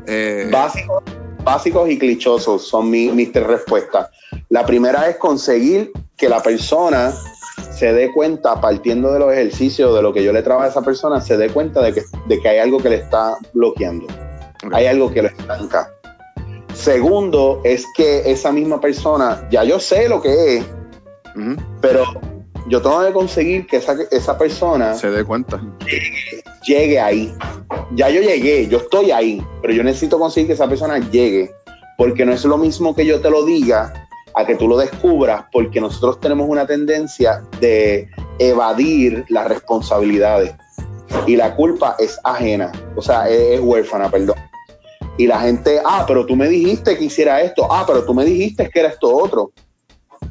Eh, Básicos, básicos y clichosos son mi- mis tres respuestas. La primera es conseguir que la persona se dé cuenta, partiendo de los ejercicios, de lo que yo le trabajo a esa persona, se dé cuenta de que, de que hay algo que le está bloqueando. Hay algo que lo estanca. Segundo, es que esa misma persona, ya yo sé lo que es, pero yo tengo que conseguir que esa, esa persona se dé cuenta. llegue ahí. Ya yo llegué, yo estoy ahí, pero yo necesito conseguir que esa persona llegue, porque no es lo mismo que yo te lo diga a que tú lo descubras, porque nosotros tenemos una tendencia de evadir las responsabilidades y la culpa es ajena, o sea, es, es huérfana, perdón. Y la gente, ah, pero tú me dijiste que hiciera esto, ah, pero tú me dijiste que era esto otro.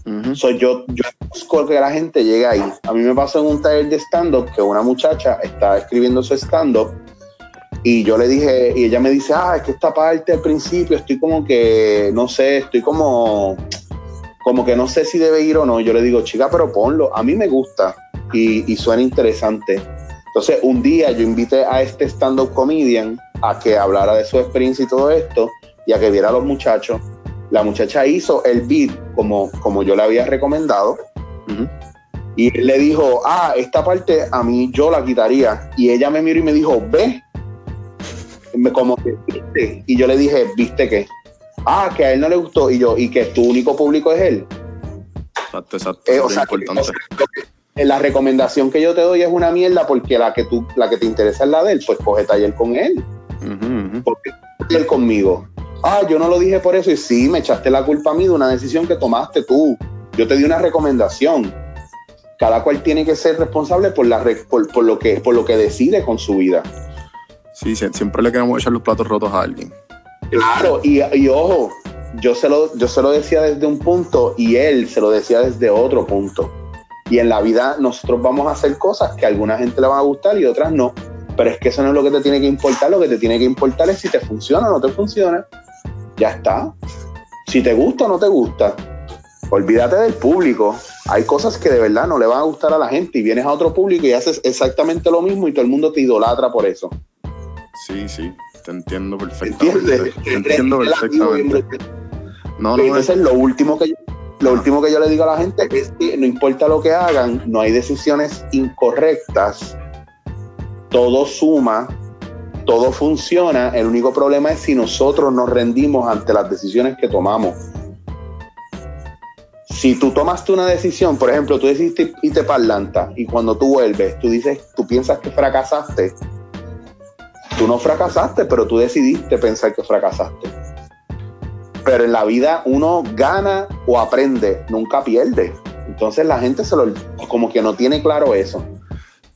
Ujú. So, yo, yo busco que la gente llegue ahí. A mí me pasó en un taller de stand-up que una muchacha estaba escribiendo su stand-up y yo le dije, y ella me dice, ah, es que esta parte al principio estoy como que, no sé, estoy como, como que no sé si debe ir o no. Yo le digo, chica, pero ponlo. A mí me gusta y, y suena interesante. Entonces, un día yo invité a este stand-up comedian a que hablara de su experiencia y todo esto y a que viera a los muchachos. La muchacha hizo el beat como, como yo le había recomendado. Y él le dijo, ah, esta parte a mí yo la quitaría. Y ella me miró y me dijo, ve. Me, como que, ¿viste? Y yo le dije, ¿viste qué? Ah, que a él no le gustó. Y yo, y que tu único público es él. Exacto, exacto. Eh, o sea, que- importante. o sea, lo que- la recomendación que yo te doy es una mierda porque la que tú, la que te interesa es la de él, pues coge taller con él. Porque él conmigo. Ah, yo no lo dije por eso y sí, me echaste la culpa a mí de una decisión que tomaste tú. Yo te di una recomendación. Cada cual tiene que ser responsable por, la, por, por lo, que, por lo que decide con su vida. Sí, sie- siempre le queremos echar los platos rotos a alguien. Claro, y, y ojo, yo se, lo, yo se lo decía desde un punto y él se lo decía desde otro punto. Y en la vida nosotros vamos a hacer cosas que a alguna gente le van a gustar y otras no. Pero es que eso no es lo que te tiene que importar. Lo que te tiene que importar es si te funciona o no te funciona. Ya está. Si te gusta o no te gusta. Olvídate del público. Hay cosas que de verdad no le van a gustar a la gente y vienes a otro público y haces exactamente lo mismo y todo el mundo te idolatra por eso. Sí, sí, te entiendo perfectamente. ¿Entiendes? Te entiendo perfectamente. No, no, es, Entonces, lo último que yo, lo último que yo le digo a la gente es que no importa lo que hagan, no hay decisiones incorrectas. Todo suma, todo funciona. El único problema es si nosotros nos rendimos ante las decisiones que tomamos. Si tú tomaste una decisión, por ejemplo, tú decidiste irte para Atlanta y cuando tú vuelves, tú dices, tú piensas que fracasaste. Tú no fracasaste, pero tú decidiste pensar que fracasaste. Pero en la vida uno gana o aprende, nunca pierde. Entonces la gente se lo, como que no tiene claro eso.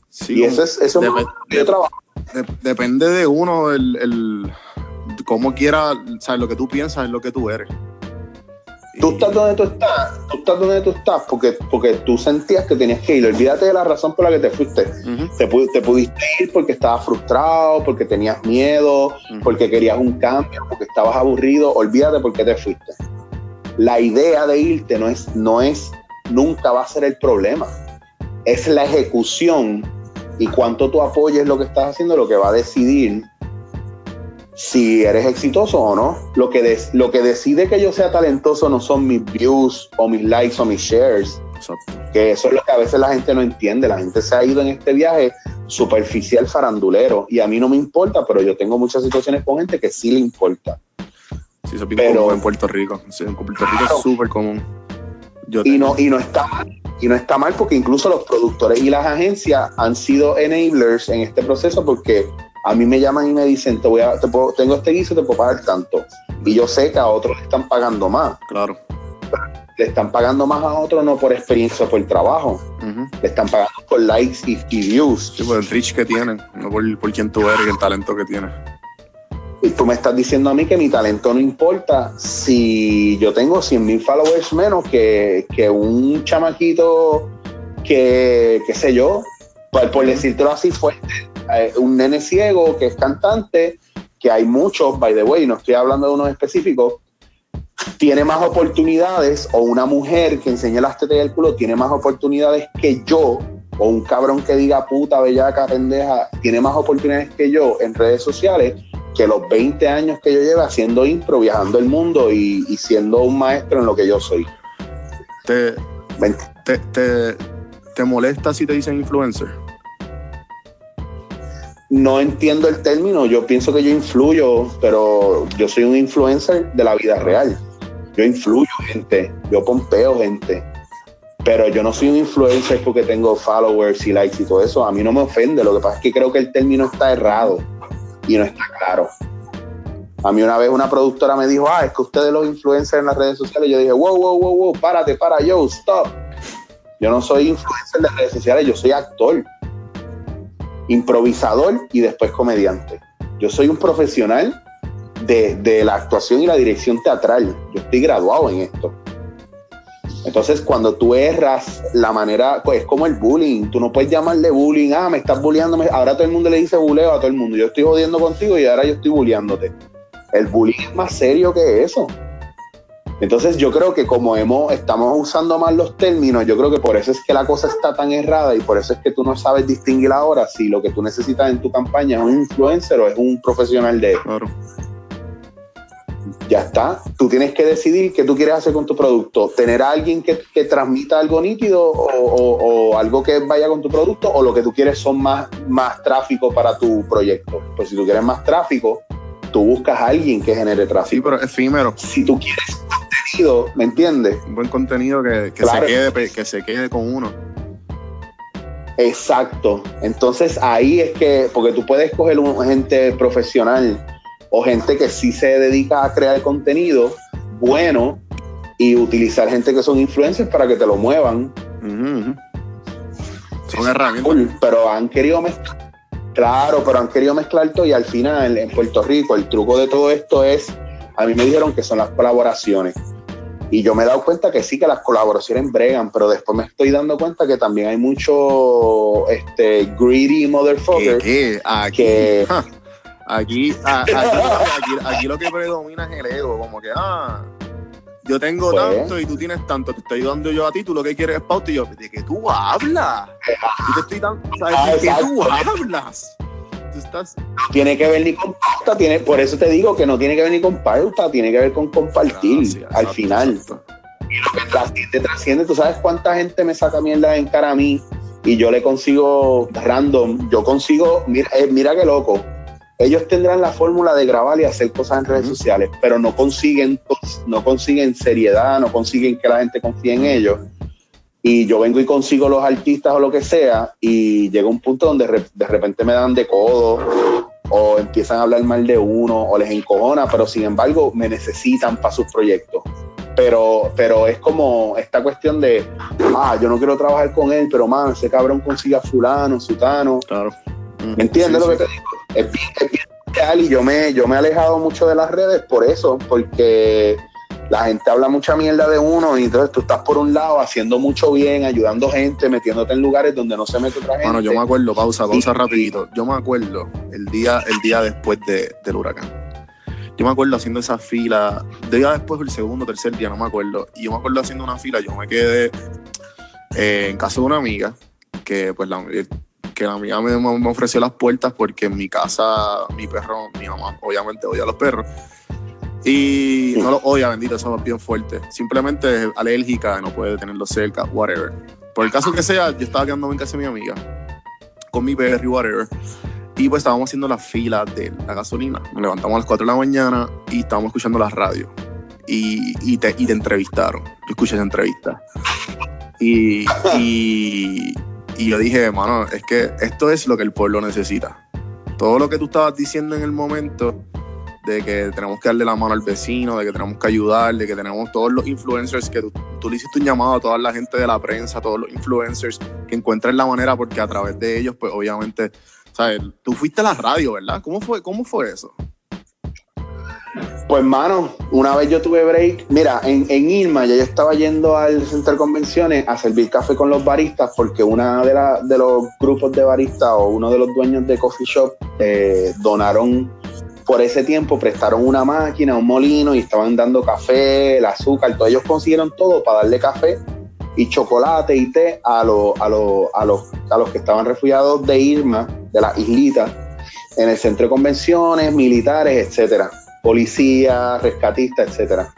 sí, y eso es eso es yo trabajo. de- depende de uno el, el cómo quiera, o sea, lo que tú piensas es lo que tú eres. Tú estás donde tú estás, tú estás donde tú estás porque, porque tú sentías que tenías que ir. Olvídate de la razón por la que te fuiste. Te, pu- te pudiste ir porque estabas frustrado, porque tenías miedo, porque querías un cambio, porque estabas aburrido. Olvídate por qué te fuiste. La idea de irte no es, no es, nunca va a ser el problema. Es la ejecución y cuánto tú apoyes lo que estás haciendo lo que va a decidir si eres exitoso o no. Lo que, des- lo que decide que yo sea talentoso no son mis views o mis likes o mis shares, Exacto. que eso es lo que a veces la gente no entiende. La gente se ha ido en este viaje superficial farandulero y a mí no me importa, pero yo tengo muchas situaciones con gente que sí le importa. Sí, eso es bien Pero- común en Puerto Rico. Sí, en Puerto Rico Claro. es súper común. Yo Y tengo- no, y no está mal. Y no está mal porque incluso los productores y las agencias han sido enablers en este proceso porque a mí me llaman y me dicen, te voy a, te puedo- tengo este guiso, te puedo pagar tanto. Y yo sé que a otros le están pagando más. Claro. le están pagando más a otros no por experiencia o por trabajo. Le están pagando por likes y, y views. Sí, por el reach que tienen, no por, por quién tú eres y el talento que tienes. Y tú me estás diciendo a mí que mi talento no importa si yo tengo 100 mil followers menos que, que un chamaquito que, qué sé yo, por, por decírtelo así fuerte, eh, un nene ciego que es cantante, que hay muchos, by the way, no estoy hablando de unos específicos, tiene más oportunidades, o una mujer que enseña las tetas y el culo tiene más oportunidades que yo, o un cabrón que diga puta, bellaca, pendeja, tiene más oportunidades que yo en redes sociales que los 20 años que yo llevo haciendo impro, viajando el mundo y, y siendo un maestro en lo que yo soy. ¿Te, ¿Me te, te, te molesta si te dicen influencer? No entiendo el término, yo pienso que yo influyo, pero yo soy un influencer de la vida real. Yo influyo gente, yo pompeo gente, pero yo no soy un influencer porque tengo followers y likes y todo eso. A mí no me ofende, lo que pasa es que creo que el término está errado y no está claro. A mí una vez una productora me dijo, ah, es que ustedes los influencers en las redes sociales, yo dije, wow, wow, wow, wow, párate, para, yo, stop. Yo no soy influencer de redes sociales, yo soy actor improvisador y después comediante. Yo soy un profesional de, la actuación y la dirección teatral. Yo estoy graduado en esto. Entonces, cuando tú erras la manera, pues es como el bullying. Tú no puedes llamarle bullying, ah, me estás bulleando. Ahora todo el mundo le dice buleo a todo el mundo. Yo estoy jodiendo contigo y ahora yo estoy bulleándote. El bullying es más serio que eso. Entonces yo creo que como hemos, estamos usando mal los términos, yo creo que por eso es que la cosa está tan errada y por eso es que tú no sabes distinguir ahora si lo que tú necesitas en tu campaña es un influencer o es un profesional de... Claro. Ya está. Tú tienes que decidir qué tú quieres hacer con tu producto. Tener a alguien que, que transmita algo nítido o, o, o, algo que vaya con tu producto o lo que tú quieres son más, más tráfico para tu proyecto. Pues si tú quieres más tráfico, tú buscas a alguien que genere tráfico. Sí, pero efímero. Si tú quieres contenido, ¿me entiendes? Un buen contenido que, que Claro. se quede, que se quede con uno. Exacto. Entonces ahí es que, porque tú puedes coger un gente profesional o gente que sí se dedica a crear contenido bueno y utilizar gente que son influencers para que te lo muevan. Son herramientas. Cool, pero han querido mezclar. Claro, pero han querido mezclar todo y al final en Puerto Rico el truco de todo esto es, a mí me dijeron que son las colaboraciones. Y yo me he dado cuenta que sí, que las colaboraciones bregan, pero después me estoy dando cuenta que también hay mucho este, greedy ¿Qué, motherfucker. qué? Aquí, que- ja, aquí, a- aquí, aquí- aquí lo que predomina es el ego, como que, ah, yo tengo Pues. tanto y tú tienes tanto, te estoy ayudando yo a ti, tú lo que quieres es pauta y yo, ¿de qué tú hablas? Yo te estoy dando, ¿sabes? Ah, ¿De qué tú hablas? Tú estás, tiene que ver ni con pauta, tiene, por eso te digo que no tiene que ver ni con pauta, tiene que ver con compartir al exacto, final. exacto. trasciende, trasciende. Tú sabes cuánta gente me saca mierda en cara a mí y yo le consigo random. Yo consigo, mira, eh, mira qué loco. Ellos tendrán la fórmula de grabar y hacer cosas en redes sociales, pero no consiguen, no consiguen seriedad, no consiguen que la gente confíe en ellos. Y yo vengo y consigo los artistas o lo que sea, y llega un punto donde re- de repente me dan de codo, o empiezan a hablar mal de uno, o les encojona, pero sin embargo me necesitan para sus proyectos pero, pero es como esta cuestión de, ah, yo no quiero trabajar con él, pero mano, ese cabrón consigue a fulano, sutano. Claro. ¿Me entiendes Sí, lo sí. que te digo? Es bien, es bien real y yo me, yo me he alejado mucho de las redes por eso, porque la gente habla mucha mierda de uno y entonces tú estás por un lado haciendo mucho bien, ayudando gente, metiéndote en lugares donde no se mete otra gente. Bueno, yo me acuerdo, pausa, pausa Sí. rapidito. Yo me acuerdo el día, el día después de- del huracán. Yo me acuerdo haciendo esa fila, día después el segundo, tercer día, no me acuerdo. Y yo me acuerdo haciendo una fila, yo me quedé eh, en casa de una amiga, que pues la, eh, que la amiga me, me ofreció las puertas porque en mi casa, mi perro, mi mamá obviamente odia a los perros. Y no los odia, bendito, eso es bien fuerte. Simplemente es alérgica, no puede tenerlos cerca, whatever. Por el caso que sea, yo estaba quedándome en casa de mi amiga, con mi perro y whatever. Y pues estábamos haciendo la fila de la gasolina. Nos levantamos a las 4 de la mañana y estábamos escuchando la radio. Y, y, te, y te entrevistaron. Yo escuché esa entrevista. Y, y, y yo dije, mano, es que esto es lo que el pueblo necesita. Todo lo que tú estabas diciendo en el momento de que tenemos que darle la mano al vecino, de que tenemos que ayudar, de que tenemos todos los influencers que tú, le hiciste un llamado a toda la gente de la prensa, todos los influencers, que encuentren la manera, porque a través de ellos, pues obviamente, ¿sabes? Tú fuiste a la radio, ¿verdad? ¿Cómo fue, cómo fue eso? Pues, mano, una vez yo tuve break. Mira, en, en Irma ya yo estaba yendo al centro de convenciones a servir café con los baristas porque una de, la, de los grupos de baristas o uno de los dueños de coffee shop eh, donaron por ese tiempo, prestaron una máquina, un molino y estaban dando café, el azúcar, todos ellos consiguieron todo para darle café y chocolate y té a, los a, a, los, a los que estaban refugiados de Irma, de las islitas, en el centro de convenciones, militares, etcétera policía, rescatista, etcétera.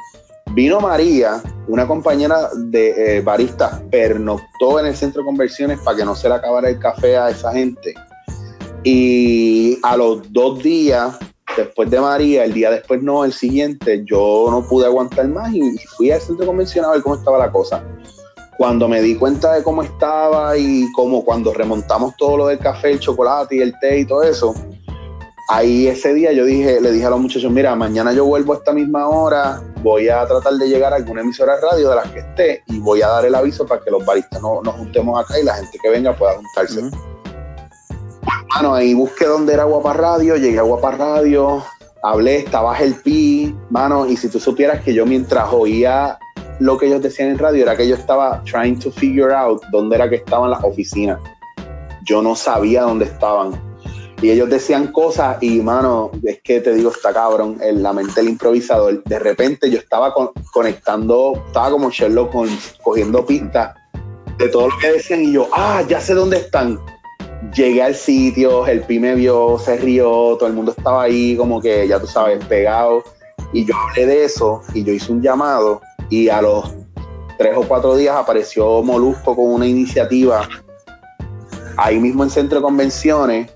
Vino María, una compañera de eh, barista, pernoctó en el centro de conversiones para que no se le acabara el café a esa gente. Y a los dos días, después de María, el día después no, el siguiente, yo no pude aguantar más y fui al centro de convenciones a ver cómo estaba la cosa. Cuando me di cuenta de cómo estaba y cómo cuando remontamos todo lo del café, el chocolate y el té y todo eso, ahí ese día yo dije, le dije a los muchachos, mira, mañana yo vuelvo a esta misma hora, voy a tratar de llegar a alguna emisora de radio de las que esté y voy a dar el aviso para que los baristas no, nos juntemos acá y la gente que venga pueda juntarse. Mano, ahí busqué dónde era Guapa Radio, llegué a Guapa Radio, hablé, estaba el pi, mano, y si tú supieras que yo mientras oía lo que ellos decían en radio, era que yo estaba trying to figure out dónde era que estaban las oficinas. Yo no sabía dónde estaban y ellos decían cosas y, mano, es que te digo, está cabrón, en la mente del improvisador. De repente yo estaba conectando, estaba como Sherlock cogiendo pistas de todo lo que decían y yo, ah, ya sé dónde están. Llegué al sitio, el pi me vio, se rió, todo el mundo estaba ahí como que, ya tú sabes, pegado. Y yo hablé de eso y yo hice un llamado y a los tres o cuatro días apareció Molusco con una iniciativa ahí mismo en Centro de Convenciones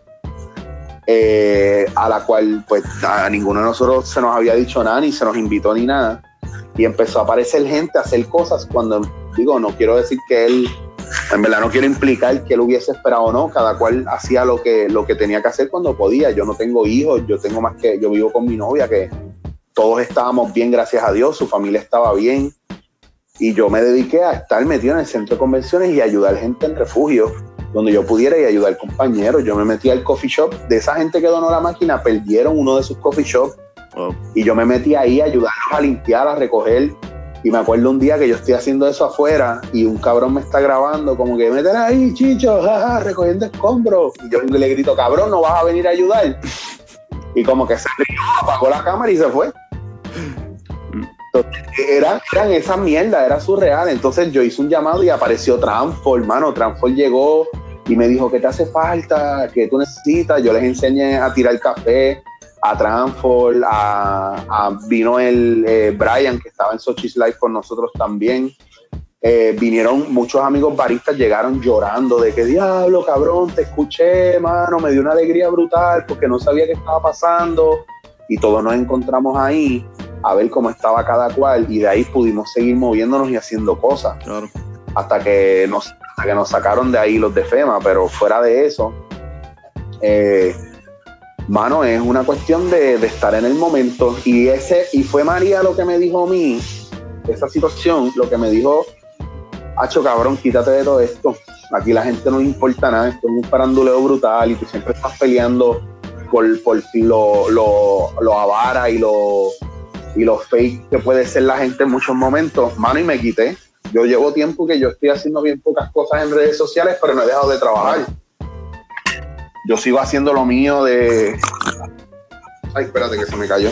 eh, a la cual pues a ninguno de nosotros se nos había dicho nada, ni se nos invitó ni nada. Y empezó a aparecer gente a hacer cosas cuando, digo, no quiero decir que él, en verdad no quiero implicar que él hubiese esperado o no, cada cual hacía lo que, lo que tenía que hacer cuando podía. Yo no tengo hijos, yo tengo más que, yo vivo con mi novia, que todos estábamos bien, gracias a Dios, su familia estaba bien. Y yo me dediqué a estar metido en el centro de convenciones y ayudar gente en refugio donde yo pudiera y ayudar compañeros. Yo me metí al coffee shop. De esa gente que donó la máquina, perdieron uno de sus coffee shops. Y yo me metí ahí a ayudarlos a limpiar, a recoger. Y me acuerdo un día que yo estoy haciendo eso afuera y un cabrón me está grabando, como que meten ahí, chicho, jaja, recogiendo escombros. Y yo le grito, cabrón, no vas a venir a ayudar. Y como que se apagó la cámara y se fue. Eran, eran esa mierda, era surreal. Entonces yo hice un llamado y apareció Transform, hermano. Transform llegó y me dijo, ¿qué te hace falta? ¿Qué tú necesitas? Yo les enseñé a tirar café a Transform, a, vino el eh, Brian, que estaba en Sochi's Life con nosotros también. Eh, vinieron muchos amigos baristas, llegaron llorando de que diablo, cabrón, te escuché, mano, me dio una alegría brutal porque no sabía qué estaba pasando y todos nos encontramos ahí a ver cómo estaba cada cual y de ahí pudimos seguir moviéndonos y haciendo cosas. Hasta que nos, que nos sacaron de ahí los de FEMA, pero fuera de eso, eh, mano, es una cuestión de, estar en el momento. Y ese, y fue María lo que me dijo a mí, esa situación, lo que me dijo, Hacho cabrón, quítate de todo esto. Aquí la gente no le importa nada, esto es un paranduleo brutal y tú siempre estás peleando por, por lo, avara y lo y fake que puede ser la gente en muchos momentos, mano, y me quité. Yo llevo tiempo que yo estoy haciendo bien pocas cosas en redes sociales, pero no he dejado de trabajar. Yo sigo haciendo lo mío de. Ay, espérate que se me cayó.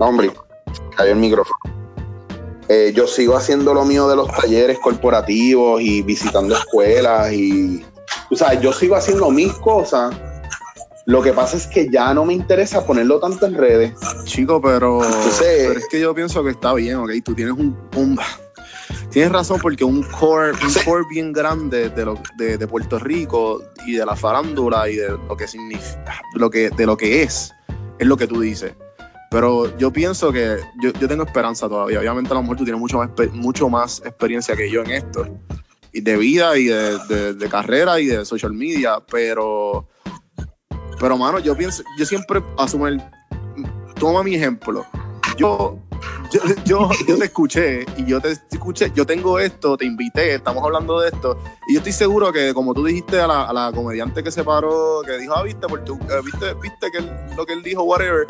No, hombre, cayó el micrófono. Eh, yo sigo haciendo lo mío de los talleres corporativos y visitando escuelas y. O sea, yo sigo haciendo mis cosas lo que pasa es que ya no me interesa ponerlo tanto en redes. Chico, pero, es que yo pienso que está bien, ¿ok? Tú tienes un, tienes razón porque un core, un core bien grande de, lo, de, Puerto Rico y de la farándula y de lo que significa, lo que, de lo que es, es lo que tú dices. Pero yo pienso que yo, tengo esperanza todavía. Obviamente a lo mejor tú tienes mucho más, mucho más experiencia que yo en esto. Y de vida y de, de carrera y de social media, pero pero, mano, yo pienso, yo siempre asumo el. Toma mi ejemplo. Yo, yo, yo, yo te escuché y yo te escuché, yo tengo esto, te invité, estamos hablando de esto. Y yo estoy seguro que, como tú dijiste a la, a la comediante que se paró, que dijo, ah, viste, porque tú, eh, viste, viste que él- lo que él dijo, whatever.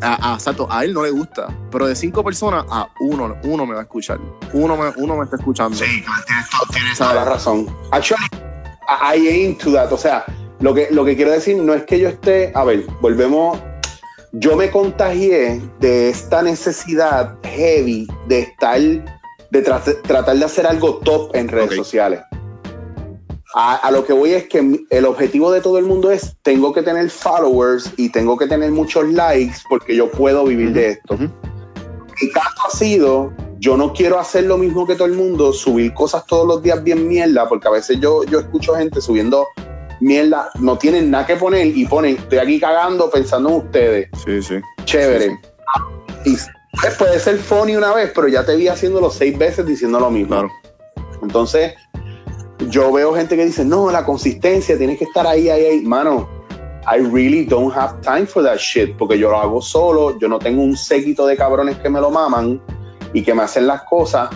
A, a, exacto, a él no le gusta, pero de cinco personas, a uno, uno me va a escuchar. Uno me, uno me está escuchando. Sí, tienes, todo- tienes ¿Sabes? toda la razón. Actually, I aim to that. O sea, lo que, lo que quiero decir no es que yo esté. A ver, volvemos. Yo me contagié de esta necesidad heavy de estar. de tra- tratar de hacer algo top en redes sociales. A, a lo que voy es que el objetivo de todo el mundo es: tengo que tener followers y tengo que tener muchos likes porque yo puedo vivir de esto Ujú. mi caso ha sido, yo no quiero hacer lo mismo que todo el mundo, subir cosas todos los días bien mierda, porque a veces yo, yo escucho gente subiendo mierda, no tienen nada que poner y ponen, estoy aquí cagando pensando en ustedes, Sí, sí. chévere. Sí, Y pues, puede ser funny una vez, pero ya te vi haciéndolo seis veces diciendo lo mismo. Claro. Entonces, yo veo gente que dice, no, la consistencia, tienes que estar ahí, ahí, ahí. Mano, I really don't have time for that shit, porque yo lo hago solo, yo no tengo un séquito de cabrones que me lo maman y que me hacen las cosas.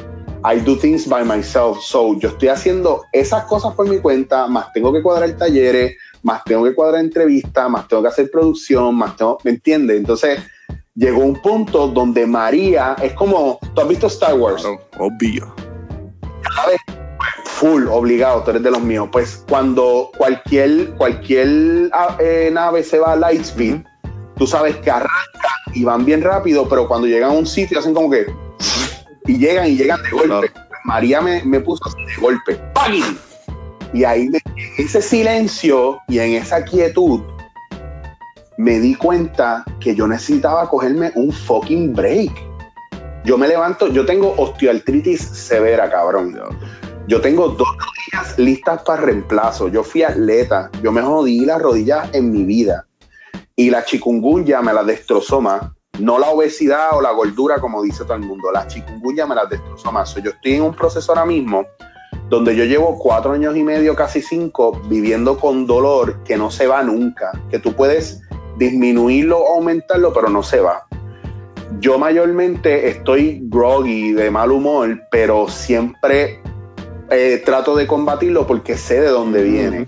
I do things by myself. So, yo estoy haciendo esas cosas por mi cuenta, más tengo que cuadrar talleres, más tengo que cuadrar entrevistas, más tengo que hacer producción, más tengo, ¿me entiendes? Entonces, llegó un punto donde María es como, ¿tú has visto Star Wars? Claro, obvio. Full, obligado, tú eres de los míos. Pues cuando cualquier, cualquier ah, eh, nave se va a Lightspeed, tú sabes que arrancan y van bien rápido, pero cuando llegan a un sitio hacen como que. Y llegan y llegan de golpe. Claro. María me, me puso así de golpe. ¡Pagin! Y ahí, me- en ese silencio y en esa quietud, me di cuenta que yo necesitaba cogerme un fucking break. Yo me levanto, yo tengo osteoartritis severa, cabrón. Yo tengo dos rodillas listas para reemplazo. Yo fui atleta. Yo me jodí las rodillas en mi vida. Y la chikungunya me la destrozó más. No la obesidad o la gordura, como dice todo el mundo. La chikungunya me la destrozó más. Yo estoy en un proceso ahora mismo donde yo llevo cuatro años y medio, casi cinco, viviendo con dolor que no se va nunca. Que tú puedes disminuirlo o aumentarlo, pero no se va. Yo mayormente estoy groggy, de mal humor, pero siempre eh, trato de combatirlo porque sé de dónde viene.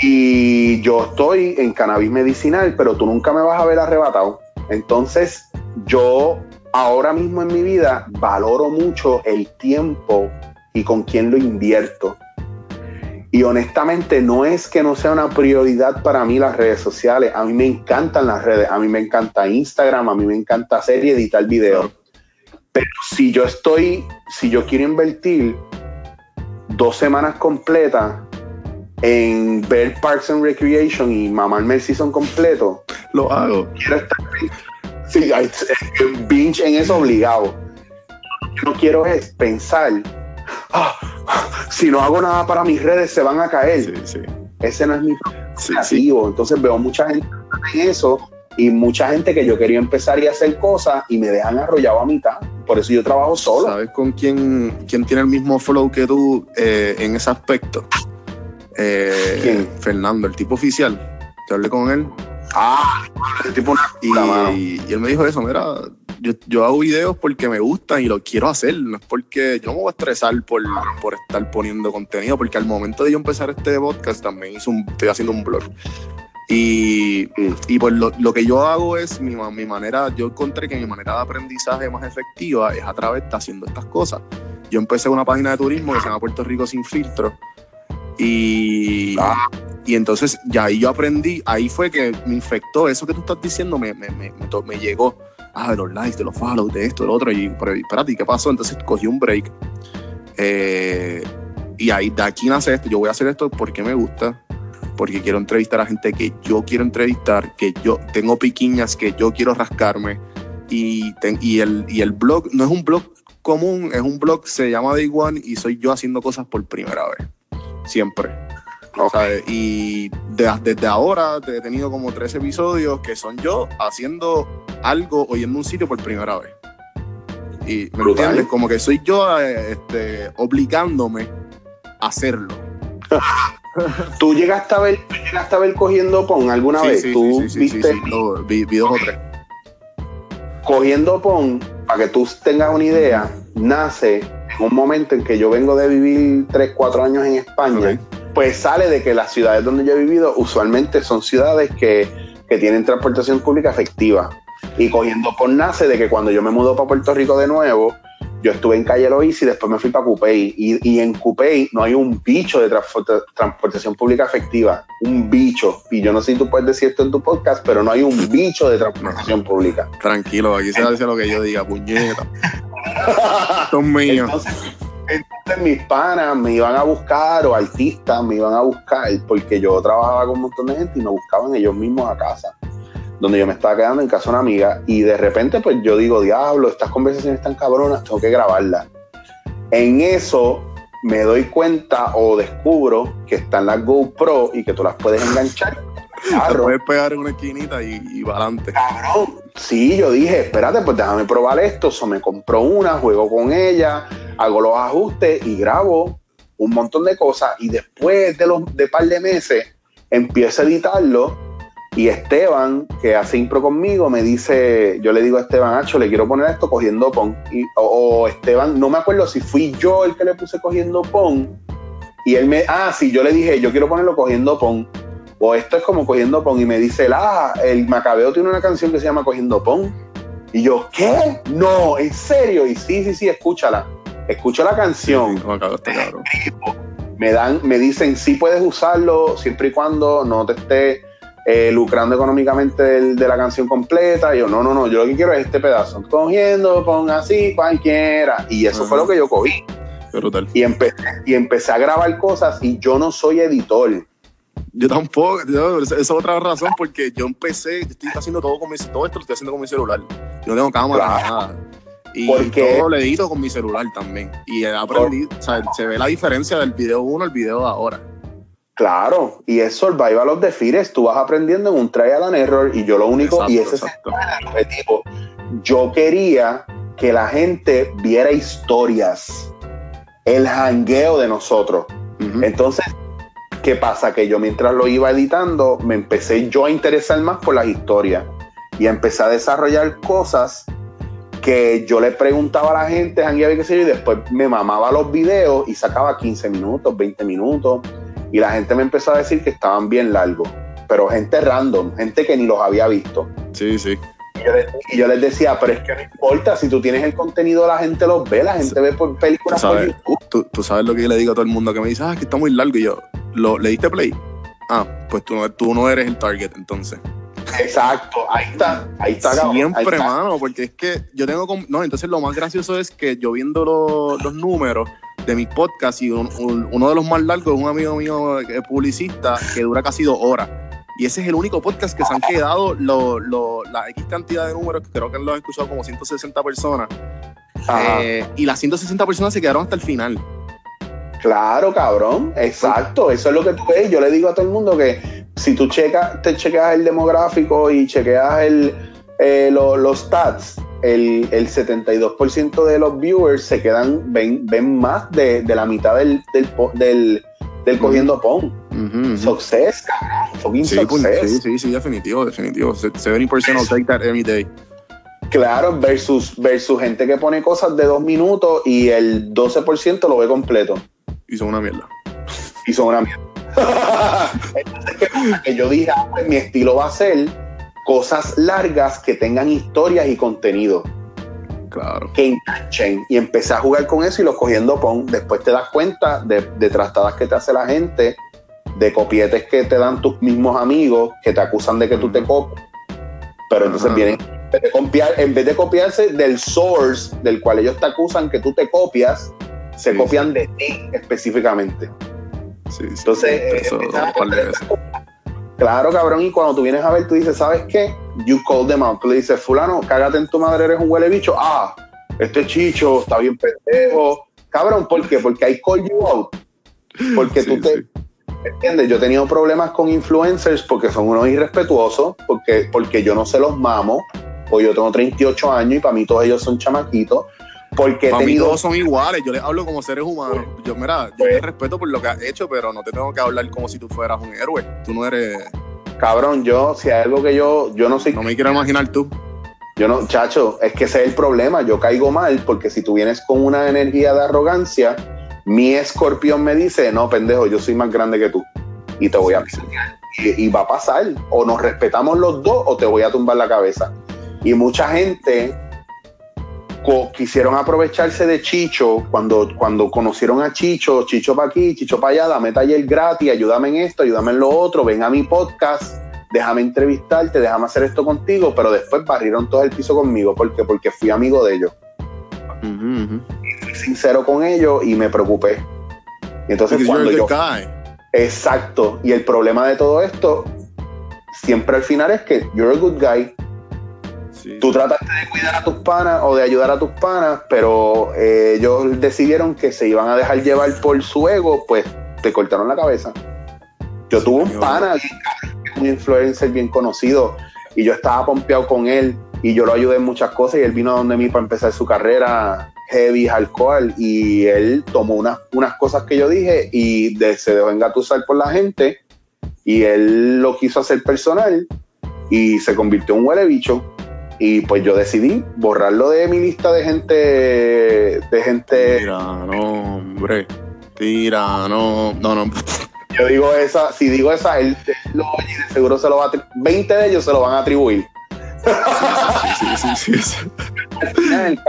Y yo estoy en cannabis medicinal, pero tú nunca me vas a ver arrebatado. Entonces, yo ahora mismo en mi vida valoro mucho el tiempo y con quién lo invierto. Y honestamente no es que no sea una prioridad para mí las redes sociales. A mí me encantan las redes. A mí me encanta Instagram, a mí me encanta hacer y editar videos. Pero si yo estoy, si yo quiero invertir dos semanas completas en ver Parks and Recreation y mamarme el season completo, Lo hago. quiero estar sí, binge en eso obligado. Yo no quiero es pensar, "Ah, si no hago nada para mis redes se van a caer. Sí, sí. Ese no es mi objetivo. Entonces veo mucha gente en eso y mucha gente que yo quería empezar y hacer cosas y me dejan arrollado a mitad. Por eso yo trabajo solo. ¿Sabes con quién, quién tiene el mismo flow que tú eh, en ese aspecto? Eh, ¿Quién? Fernando, el tipo oficial. Te hablé con él Ah, ese tipo una y, él me dijo eso, mira, yo, yo hago videos porque me gustan y lo quiero hacer, no es porque yo no me voy a estresar por, por estar poniendo contenido, porque al momento de yo empezar este podcast también hice un, estoy haciendo un blog. Y, Mm. y pues lo, lo que yo hago es, mi, mi manera, yo encontré que mi manera de aprendizaje más efectiva es a través de haciendo estas cosas. Yo empecé una página de turismo que se llama Puerto Rico Sin Filtro. Y, Ah. y entonces ya ahí yo aprendí, ahí fue que me infectó eso que tú estás diciendo, me, me, me, me llegó. Ah, de los likes, de los follows, de esto, de lo otro. Y pero, espérate, ¿y ¿qué pasó? Entonces cogí un break. Eh, y ahí de aquí nace esto. Yo voy a hacer esto porque me gusta, porque quiero entrevistar a gente que yo quiero entrevistar, que yo tengo piquiñas que yo quiero rascarme. Y, ten- y, el, y el blog no es un blog común, es un blog, se llama Day One y soy yo haciendo cosas por primera vez. Siempre. Ok. ¿sabes? Y de- desde ahora he tenido como tres episodios que son yo haciendo algo o yendo a un sitio por primera vez. Y me Brutal. entiendes, como que soy yo eh, este, obligándome a hacerlo. ¿Tú llegaste a ver, tú llegaste a ver cogiendo pon alguna Sí, vez? sí, ¿Tú sí, viste sí, lo- vi, vi dos o tres. cogiendo pon? para que tú tengas una idea, nace un momento en que yo vengo de vivir 3, 4 años en España. Pues sale de que las ciudades donde yo he vivido usualmente son ciudades que, que tienen transportación pública efectiva. Y cogiendo por nace de que cuando yo me mudo para Puerto Rico de nuevo, yo estuve en Calle Loíza y después me fui para Cupey. Y, y en Cupey no hay un bicho de transporta- transportación pública efectiva. Un bicho. Y yo no sé si tú puedes decir esto en tu podcast, pero no hay un bicho de transportación pública. Tranquilo, aquí se hace lo que yo diga, puñeta. Esto es mío. Entonces, entonces mis panas me iban a buscar o artistas me iban a buscar porque yo trabajaba con un montón de gente y me buscaban ellos mismos a casa, donde yo me estaba quedando en casa de una amiga y de repente pues yo digo, diablo, estas conversaciones están cabronas, tengo que grabarlas. En eso me doy cuenta o descubro que están las GoPro y que tú las puedes enganchar. Te Claro. puedes pegar en una esquinita y, y para adelante. Cabrón. Sí, yo dije, espérate, pues déjame probar esto. So, me compro una, juego con ella, hago los ajustes y grabo un montón de cosas. Y después de los de par de meses, empiezo a editarlo. Y Esteban, que hace impro conmigo, me dice, yo le digo a Esteban, Hacho, le quiero poner esto cogiendo pon. Y, o, o Esteban, no me acuerdo si fui yo el que le puse cogiendo pon. Y él me, ah, sí, yo le dije, yo quiero ponerlo cogiendo pon o esto es como cogiendo pon y me dice, ah, el Macabeo tiene una canción que se llama Cogiendo Pon. Y yo, ¿qué? No, en serio. Y sí, sí, sí, escúchala. Escucho la canción. Está. Me dan, me dicen, sí puedes usarlo siempre y cuando no te esté eh, lucrando económicamente del- de, la canción completa. Y yo, no, no, no, yo lo que quiero es este pedazo. Cogiendo, pon así, cualquiera. Y eso fue lo que yo cogí. Brutal. Y empecé, y empecé a grabar cosas y yo no soy editor. Yo tampoco, yo- esa es otra razón porque yo empecé, yo estoy haciendo todo con mi todo esto lo estoy haciendo con mi celular. Yo no tengo cámara Claro. nada. Y Porque- todo lo edito con mi celular también. Y he aprendido, o sea, se ve la diferencia del video 1 al video de ahora. Claro, y es Survival of the Fittest. Tú vas aprendiendo en un trial and error y yo lo único, y ese exacto. es el objetivo. Yo quería que la gente viera historias, el jangueo de nosotros. Entonces, ¿qué pasa? Que yo mientras lo iba editando, me empecé yo a interesar más por las historias y empecé a desarrollar cosas que yo le preguntaba a la gente, jangueaba y qué sé yo, y después me mamaba los videos y sacaba 15 minutos, 20 minutos, y la gente me empezó a decir que estaban bien largos, pero gente random, gente que ni los había visto. Sí, sí. Y yo, les, y yo les decía, pero es que no importa, si tú tienes el contenido, la gente los ve, la gente ve por películas Tú por sabes. YouTube. Tú, tú sabes lo que yo le digo a todo el mundo que me dice, ah, que está muy largo. Y yo, ¿lo, ¿le diste play? Ah, pues tú no, tú no eres el target entonces. Exacto, ahí está, ahí está. ahí Siempre, está. mano, porque es que yo tengo. No, entonces lo más gracioso es que yo viendo lo- los números de mis podcasts y un- un- uno de los más largos es un amigo mío es publicista que dura casi dos horas. Y ese es el único podcast que se han quedado lo- lo- la X cantidad de números, que creo que lo han escuchado como 160 personas. Eh, y las 160 personas se quedaron hasta el final. Claro, cabrón, exacto, eso es lo que tú ves. Yo le digo a todo el mundo que si tú checas, te chequeas el demográfico y chequeas el, eh, lo- los stats, el, el 72% de los viewers se quedan, ven, ven más de, de la mitad del, del, del, del cogiendo pon. Success, cabrón, fucking Sí, pues, success. sí, sí, sí, definitivo, definitivo. 70% will take that any day. Claro, versus, versus gente que pone cosas de dos minutos y el 12% lo ve completo. Y son una mierda. y son una mierda. Entonces, ¿qué pasa? Que yo dije, ah, pues mi estilo va a ser cosas largas que tengan historias y contenido, Claro. que enganchen. Y empecé a jugar con eso y lo cogiendo pon. Después te das cuenta de, de trastadas que te hace la gente, de copietes que te dan tus mismos amigos, que te acusan de que tú te copias. Pero entonces Ajá. vienen, en vez, de copiar, en vez de copiarse del source del cual ellos te acusan que tú te copias, se Sí, copian de ti específicamente. Sí, sí. Entonces, eso eh, veces. Claro, cabrón, y cuando tú vienes a ver, tú dices, ¿sabes qué? You call them out. Tú le dices, fulano, cágate en tu madre, eres un huele bicho. Ah, este chicho está bien pendejo. Cabrón, ¿por qué? Porque I call you out. Porque tú te... ¿Entiendes? Yo he tenido problemas con influencers porque son unos irrespetuosos, porque, porque yo no se los mamo, o yo tengo 38 años y para mí todos ellos son chamaquitos, porque he Para mí todos son iguales, yo les hablo como seres humanos. Yo, mira, yo Pues- te respeto por lo que has hecho, pero no te tengo que hablar como si tú fueras un héroe. Tú no eres, Cabrón, yo, si hay algo que yo, yo no soy no me quiero imaginar tú. Yo no, chacho, es que ese es el problema. Yo caigo mal porque si tú vienes con una energía de arrogancia, mi escorpión me dice, no, pendejo, yo soy más grande que tú y te voy a y, y va a pasar. O nos respetamos los dos o te voy a tumbar la cabeza. Y mucha gente quisieron aprovecharse de Chicho cuando, cuando conocieron a Chicho, Chicho para aquí, Chicho para allá, dame taller gratis, ayúdame en esto, ayúdame en lo otro, ven a mi podcast, déjame entrevistarte, déjame hacer esto contigo, pero después barrieron todo el piso conmigo, ¿por qué? Porque fui amigo de ellos, fui sincero con ellos y me preocupé. Y entonces Because cuando yo... guy. Exacto, y el problema de todo esto, siempre al final es que you're a good guy, Sí. tú trataste de cuidar a tus panas o de ayudar a tus panas, pero eh, ellos decidieron que se iban a dejar llevar por su ego, pues te cortaron la cabeza. Yo Sí, tuve un pana, un influencer bien conocido, y yo estaba pompeado con él, y yo lo ayudé en muchas cosas, y él vino donde mí para empezar su carrera heavy, alcohol, y él tomó unas, unas cosas que yo dije y de- se dejó engatusar por la gente, y él lo quiso hacer personal, y se convirtió en un huele bicho. Y pues yo decidí borrarlo de mi lista de gente, de gente, Tira, no, hombre. Tira, no. No, no. yo digo esa, si digo esa, él, él lo oye y de seguro se lo va a, atri- 20 de ellos se lo van a atribuir. Sí, sí, sí, sí. Al final,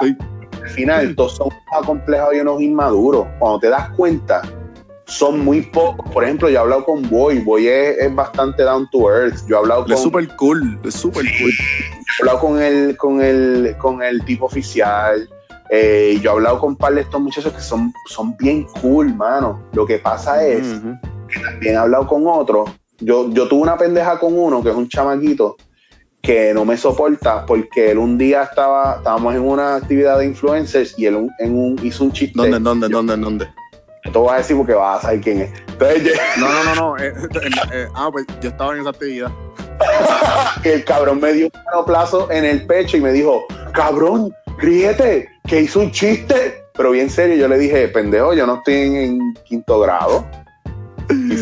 al final todos son unos acomplejados y unos inmaduros. Cuando te das cuenta, son muy pocos. Por ejemplo, yo he hablado con Boy, Boy es, es bastante down to earth. Yo he hablado Él es con, súper cool. Es súper cool. he hablado con el, con el, con el tipo oficial. eh, yo he hablado con un par de estos muchachos que son, son bien cool, mano. Lo que pasa es, Ujú. también he hablado con otros. Yo, yo tuve una pendeja con uno que es un chamaquito que no me soporta porque él un día estaba, estábamos en una actividad de influencers y él un- en un, hizo un chiste. ¿Dónde, dónde, dónde, dónde? Te voy a decir porque vas a saber quién es. Entonces, No, no, no, no. eh, eh, ah, pues yo estaba en esa actividad. el cabrón me dio un manoplazo en el pecho y me dijo, cabrón, ríete, que hizo un chiste. Pero bien serio, yo le dije, pendejo, yo no estoy en, en quinto grado. Y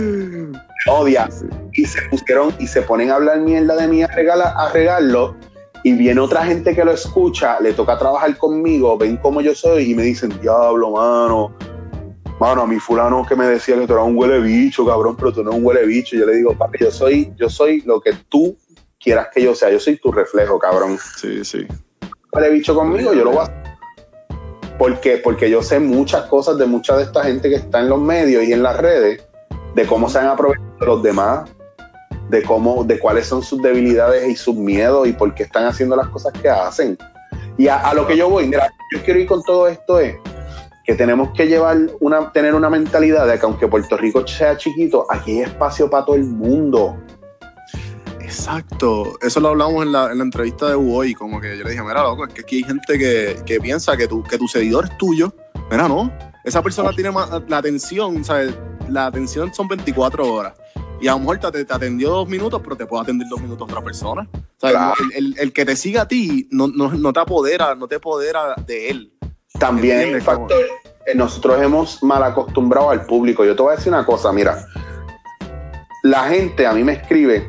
odia. Y se pusieron y se ponen a hablar mierda de mí a, regala- a regarlo. Y viene otra gente que lo escucha, le toca trabajar conmigo, ven cómo yo soy y me dicen, diablo, mano. Mano, a mi fulano que me decía que tú eras un huele bicho, cabrón, pero tú no eres un huele bicho. Yo le digo, papi, yo soy, yo soy lo que tú quieras que yo sea. Yo soy tu reflejo, cabrón. Sí, sí. Huele bicho conmigo, yo lo voy a hacer. ¿Por qué? Porque yo sé muchas cosas de mucha de esta gente que está en los medios y en las redes, de cómo se han aprovechado de los demás, de cómo, de cuáles son sus debilidades y sus miedos y por qué están haciendo las cosas que hacen. Y a, a lo que yo voy, mira, yo quiero ir con todo esto es que tenemos que llevar una, tener una mentalidad de que aunque Puerto Rico sea chiquito, aquí hay espacio para todo el mundo. Exacto. Eso lo hablamos en la, en la entrevista de Uboy. Como que yo le dije, mira, loco, es que aquí hay gente que, que piensa que tu, que tu seguidor es tuyo. Mira, no. Esa persona tiene más, la atención, ¿sabes? La atención son 24 horas. Y a lo mejor te, te atendió dos minutos, pero te puede atender dos minutos otra persona. ¿Sabes? Claro. El, el- el que te siga a ti no, no, no te apodera, no te apodera de él. También ¿Entiendes? factor, nosotros hemos mal acostumbrado al público. Yo te voy a decir una cosa, mira, la gente a mí me escribe,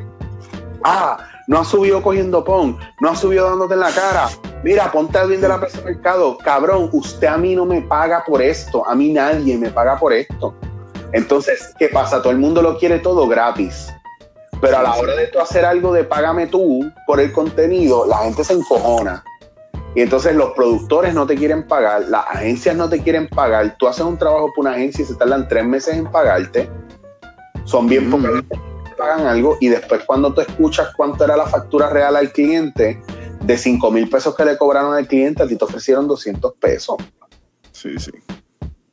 ah, no has subido cogiendo pon, no has subido dándote en la cara, mira, ponte a alguien de la de mercado, cabrón, usted a mí no me paga por esto, a mí nadie me paga por esto. Entonces, ¿qué pasa? Todo el mundo lo quiere todo gratis. Pero a la hora de tú hacer algo de págame tú por el contenido, la gente se encojona. Y entonces los productores no te quieren pagar, las agencias no te quieren pagar. Tú haces un trabajo por una agencia y se tardan tres meses en pagarte. Son bien Mm. pocas pagan algo. Y después, cuando tú escuchas cuánto era la factura real al cliente, de 5 mil pesos que le cobraron al cliente, a ti te ofrecieron 200 pesos. Sí, sí.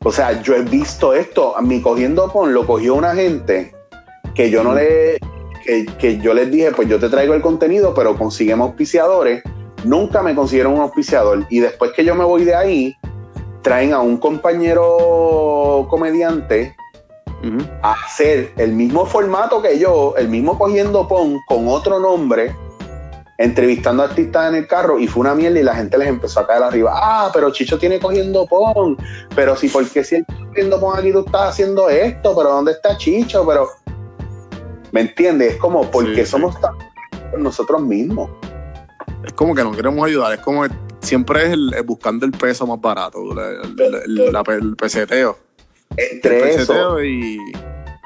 O sea, yo he visto esto. A mí cogiendo con lo cogió una gente que yo no le. Que, que yo les dije, pues yo te traigo el contenido, pero consígueme auspiciadores. Nunca me consiguieron un auspiciador. Y después que yo me voy de ahí, traen a un compañero comediante a hacer el mismo formato que yo, el mismo cogiendo pon con otro nombre, entrevistando artistas en el carro y fue una mierda y la gente les empezó a caer arriba. Ah, pero Chicho tiene cogiendo pon, pero si, ¿por qué si él está cogiendo pon aquí tú estás haciendo esto? Pero ¿dónde está Chicho? Pero, ¿me entiendes? Es como porque Sí, sí. somos tan nosotros mismos. Es como que no queremos ayudar, es como que siempre es el, el buscando el peso más barato, el, peseteo. Entre eso y.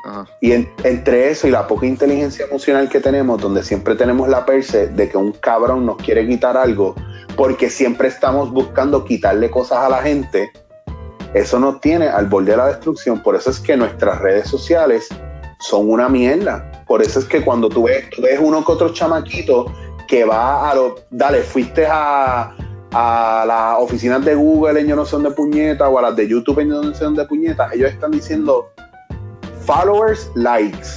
Ajá. y en- entre eso y la poca inteligencia emocional que tenemos, donde siempre tenemos la perce de que un cabrón nos quiere quitar algo, porque siempre estamos buscando quitarle cosas a la gente, eso nos tiene al borde de la destrucción. Por eso es que nuestras redes sociales son una mierda. Por eso es que cuando tú ves, tú ves uno que otro chamaquito que va a lo, dale, fuiste a, a las oficinas de Google en yo no sé dónde puñeta o a las de YouTube en yo no sé dónde puñeta, ellos están diciendo followers, likes.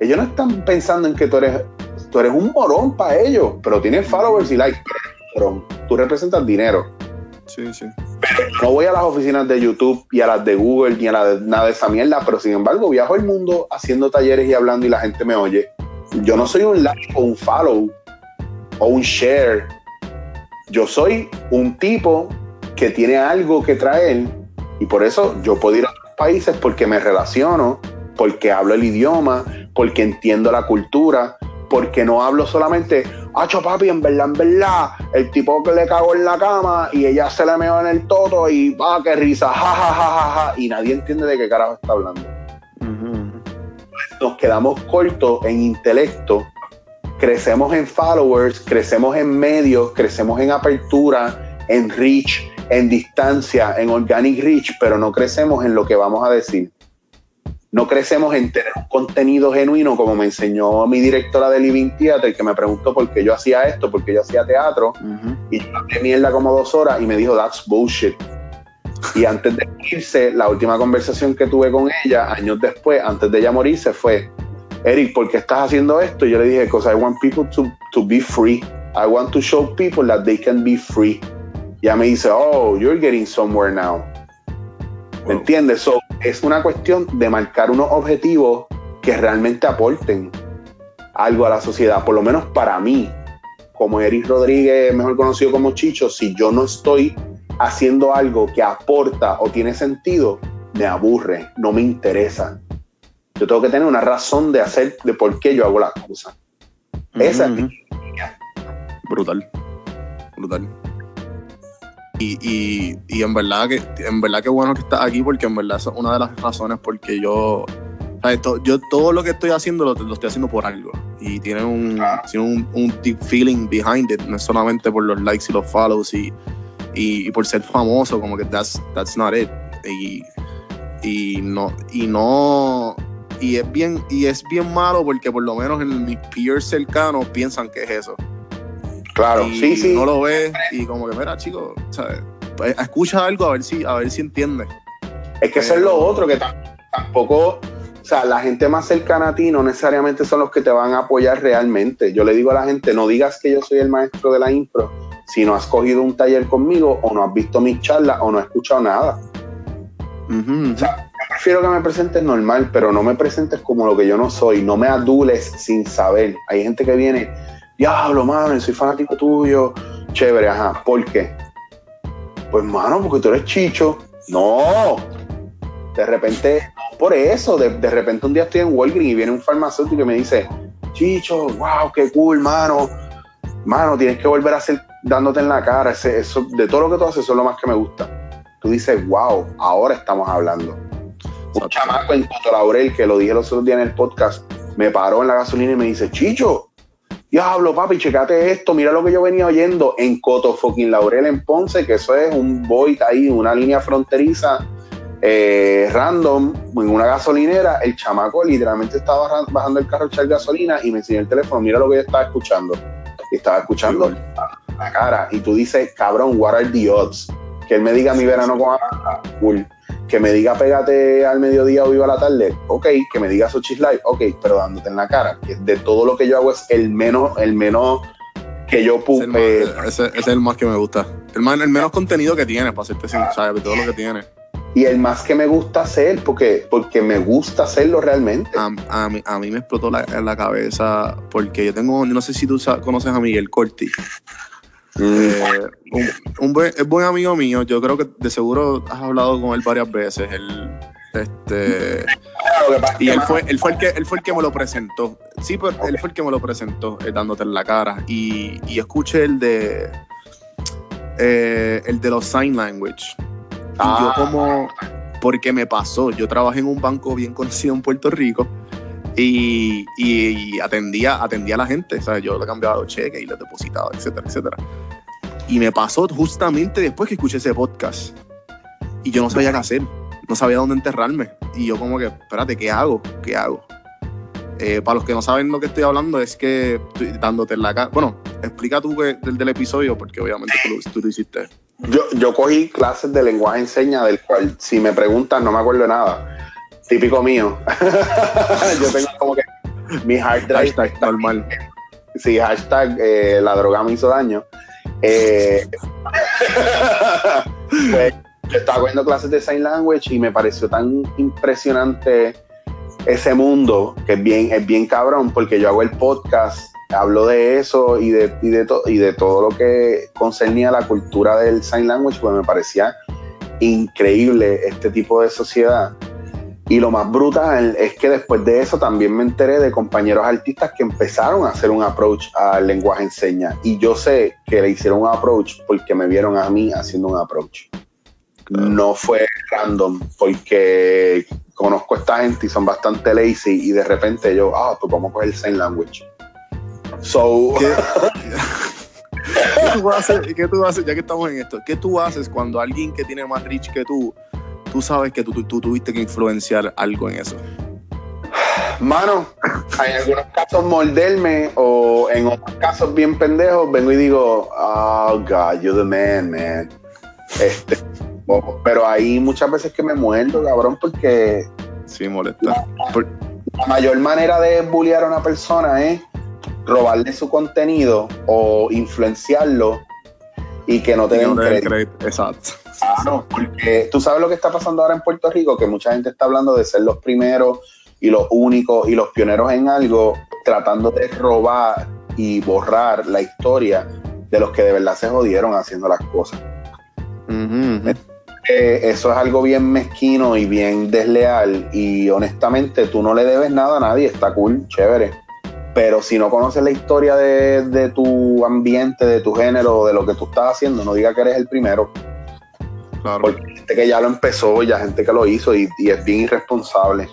Ellos no están pensando en que tú eres, tú eres un morón para ellos, pero tienes followers y likes. Pero tú representas dinero. Sí, sí. No voy a las oficinas de YouTube y a las de Google ni a la de, nada de esa mierda, pero sin embargo viajo el mundo haciendo talleres y hablando y la gente me oye. Yo no soy un like o un follow o un share. Yo soy un tipo que tiene algo que traer y por eso yo puedo ir a otros países porque me relaciono, porque hablo el idioma, porque entiendo la cultura, porque no hablo solamente, acho papi, en verdad, en verdad, el tipo que le cagó en la cama y ella se le meó en el toto y, ah, qué risa, ja, ja, ja, ja, ja, y nadie entiende de qué carajo está hablando. Nos quedamos cortos en intelecto, crecemos en followers, crecemos en medios, crecemos en apertura, en reach, en distancia, en organic reach, pero no crecemos en lo que vamos a decir. No crecemos en tener un contenido genuino, como me enseñó mi directora de Living Theater, que me preguntó por qué yo hacía esto, por qué yo hacía teatro, y yo hablé mierda como dos horas y me dijo, that's bullshit. Y antes de irse, la última conversación que tuve con ella, años después, antes de ella morirse, fue, Eric, ¿por qué estás haciendo esto? Y yo le dije, because I want people to, to be free. I want to show people that they can be free. Y ella me dice, oh, you're getting somewhere now. ¿Me entiendes? So, es una cuestión de marcar unos objetivos que realmente aporten algo a la sociedad, por lo menos para mí, como Eric Rodríguez, mejor conocido como Chicho, si yo no estoy haciendo algo que aporta o tiene sentido, me aburre, no me interesa. Yo tengo que tener una razón de hacer, de por qué yo hago las cosas. Esa es mi- Brutal. Brutal. Y, y, y en verdad que en verdad que bueno que estás aquí porque en verdad es una de las razones porque yo ¿sabes? To- yo todo lo que estoy haciendo lo, lo estoy haciendo por algo y tiene un, Ah. tiene un, un deep feeling behind it no es solamente por los likes y los follows y, y, y por ser famoso como que that's, that's not it y, y no y no y es bien y es bien malo porque por lo menos en mis peers cercanos piensan que es eso Claro, y sí, sí. no lo ves y como que mira chicos ¿sabes? Pues, escucha algo a ver si a ver si entiendes Es que eso es lo otro, que tam- tampoco, o sea, la gente más cercana a ti no necesariamente son los que te van a apoyar realmente. Yo le digo a la gente, no digas que yo soy el maestro de la impro si no has cogido un taller conmigo o no has visto mis charlas o no has escuchado nada. Ujú, O sea, yo prefiero que me presentes normal, pero no me presentes como lo que yo no soy. No me adules sin saber. Hay gente que viene, diablo, mano, soy fanático tuyo. Chévere, ajá. ¿Por qué? Pues, mano, porque tú eres chicho. No. De repente, por eso. De, de repente un día estoy en Walgreens y viene un farmacéutico y me dice, chicho, wow, qué cool, mano. Mano, tienes que volver a hacer dándote en la cara. Ese- eso, de todo lo que tú haces, eso es lo más que me gusta. Tú dices, wow, ahora estamos hablando. Un chamaco en Coto Laurel, que lo dije los otros días en el podcast, me paró en la gasolina y me dice, Chicho, diablo, papi, checate esto, mira lo que yo venía oyendo en Coto fucking Laurel en Ponce, que eso es un void ahí, una línea fronteriza eh, random, en una gasolinera, el chamaco literalmente estaba bajan- bajando el carro a echar gasolina y me enseñó el teléfono, mira lo que yo estaba escuchando. Y estaba escuchando a la cara. Y tú dices, cabrón, what are the odds? Que él me diga mi verano con Amanda, cool. Que me diga pégate al mediodía o viva a la tarde, ok. Que me diga Sochis Live, ok, pero dándote en la cara. Que de todo lo que yo hago es el menos, el menos que yo puse. ese- ese es el más que me gusta. El, más, el menos contenido que tiene, para hacerte sin, ¿sabes? Todo lo que tiene. Y el más que me gusta hacer, porque, porque me gusta hacerlo realmente. A, a mí, a mí me explotó la, la cabeza porque yo tengo, no sé si tú conoces a Miguel Corti. Eh, un, un buen, es buen amigo mío. Yo creo que de seguro has hablado con él varias veces. Él, este, Y él fue, él fue el que él fue el que me lo presentó. Sí, pero él fue el que me lo presentó, eh, dándote en la cara. Y, y escuché el de eh, el de los sign language. Y Ah. yo como porque me pasó, yo trabajé en un banco bien conocido en Puerto Rico y, y- y atendía, atendía a la gente, sea, yo le cambiaba los cheques y les depositaba, etcétera, etcétera. Y me pasó justamente después que escuché ese podcast. Y yo no sabía qué hacer, no sabía dónde enterrarme. Y yo como que, espérate, ¿qué hago? ¿Qué hago? Eh, para los que no saben lo que estoy hablando, es que estoy dándote en la cara. Bueno, explica tú que- del, del episodio, porque obviamente tú lo, tú lo hiciste. yo, yo cogí clases de lenguaje en señas, del cual, si me preguntan, no me acuerdo de nada. Típico mío. yo tengo como que mi hard drive. Hashtag normal. Sí, hashtag eh, la droga me hizo daño. Eh, pues, estaba cogiendo clases de sign language y me pareció tan impresionante ese mundo que es bien, es bien cabrón porque yo hago el podcast, hablo de eso y de, y de, y de todo lo que concernía la cultura del sign language, pues me parecía increíble este tipo de sociedad. Y lo más brutal es que después de eso también me enteré de compañeros artistas que empezaron a hacer un approach al lenguaje en señas. Y yo sé que le hicieron un approach porque me vieron a mí haciendo un approach. No fue random, porque conozco a esta gente y son bastante lazy y de repente yo, ah, pues vamos a coger el sign language. So, ¿Qué, ¿Qué tú haces? ¿Qué tú haces? Ya que estamos en esto, ¿qué tú haces cuando alguien que tiene más reach que tú, tú sabes que tú, tú- tú tuviste que influenciar algo en eso? Mano, en algunos casos morderme o en otros casos bien pendejos, vengo y digo, oh God, you're the man, man. Este, pero hay muchas veces que me muerdo, cabrón, porque Sí, molesta. La mayor manera de bullear a una persona es robarle su contenido o influenciarlo y que no te que den no te den crédito. crédito. Exacto. Claro, porque tú sabes lo que está pasando ahora en Puerto Rico, que mucha gente está hablando de ser los primeros y los únicos y los pioneros en algo, tratando de robar y borrar la historia de los que de verdad se jodieron haciendo las cosas. Eh, eso es algo bien mezquino y bien desleal y honestamente tú no le debes nada a nadie, está cool, chévere. Pero si no conoces la historia de, de tu ambiente, de tu género, de lo que tú estás haciendo, no diga que eres el primero. Claro. porque hay gente que ya lo empezó y hay gente que lo hizo y, y es bien irresponsable.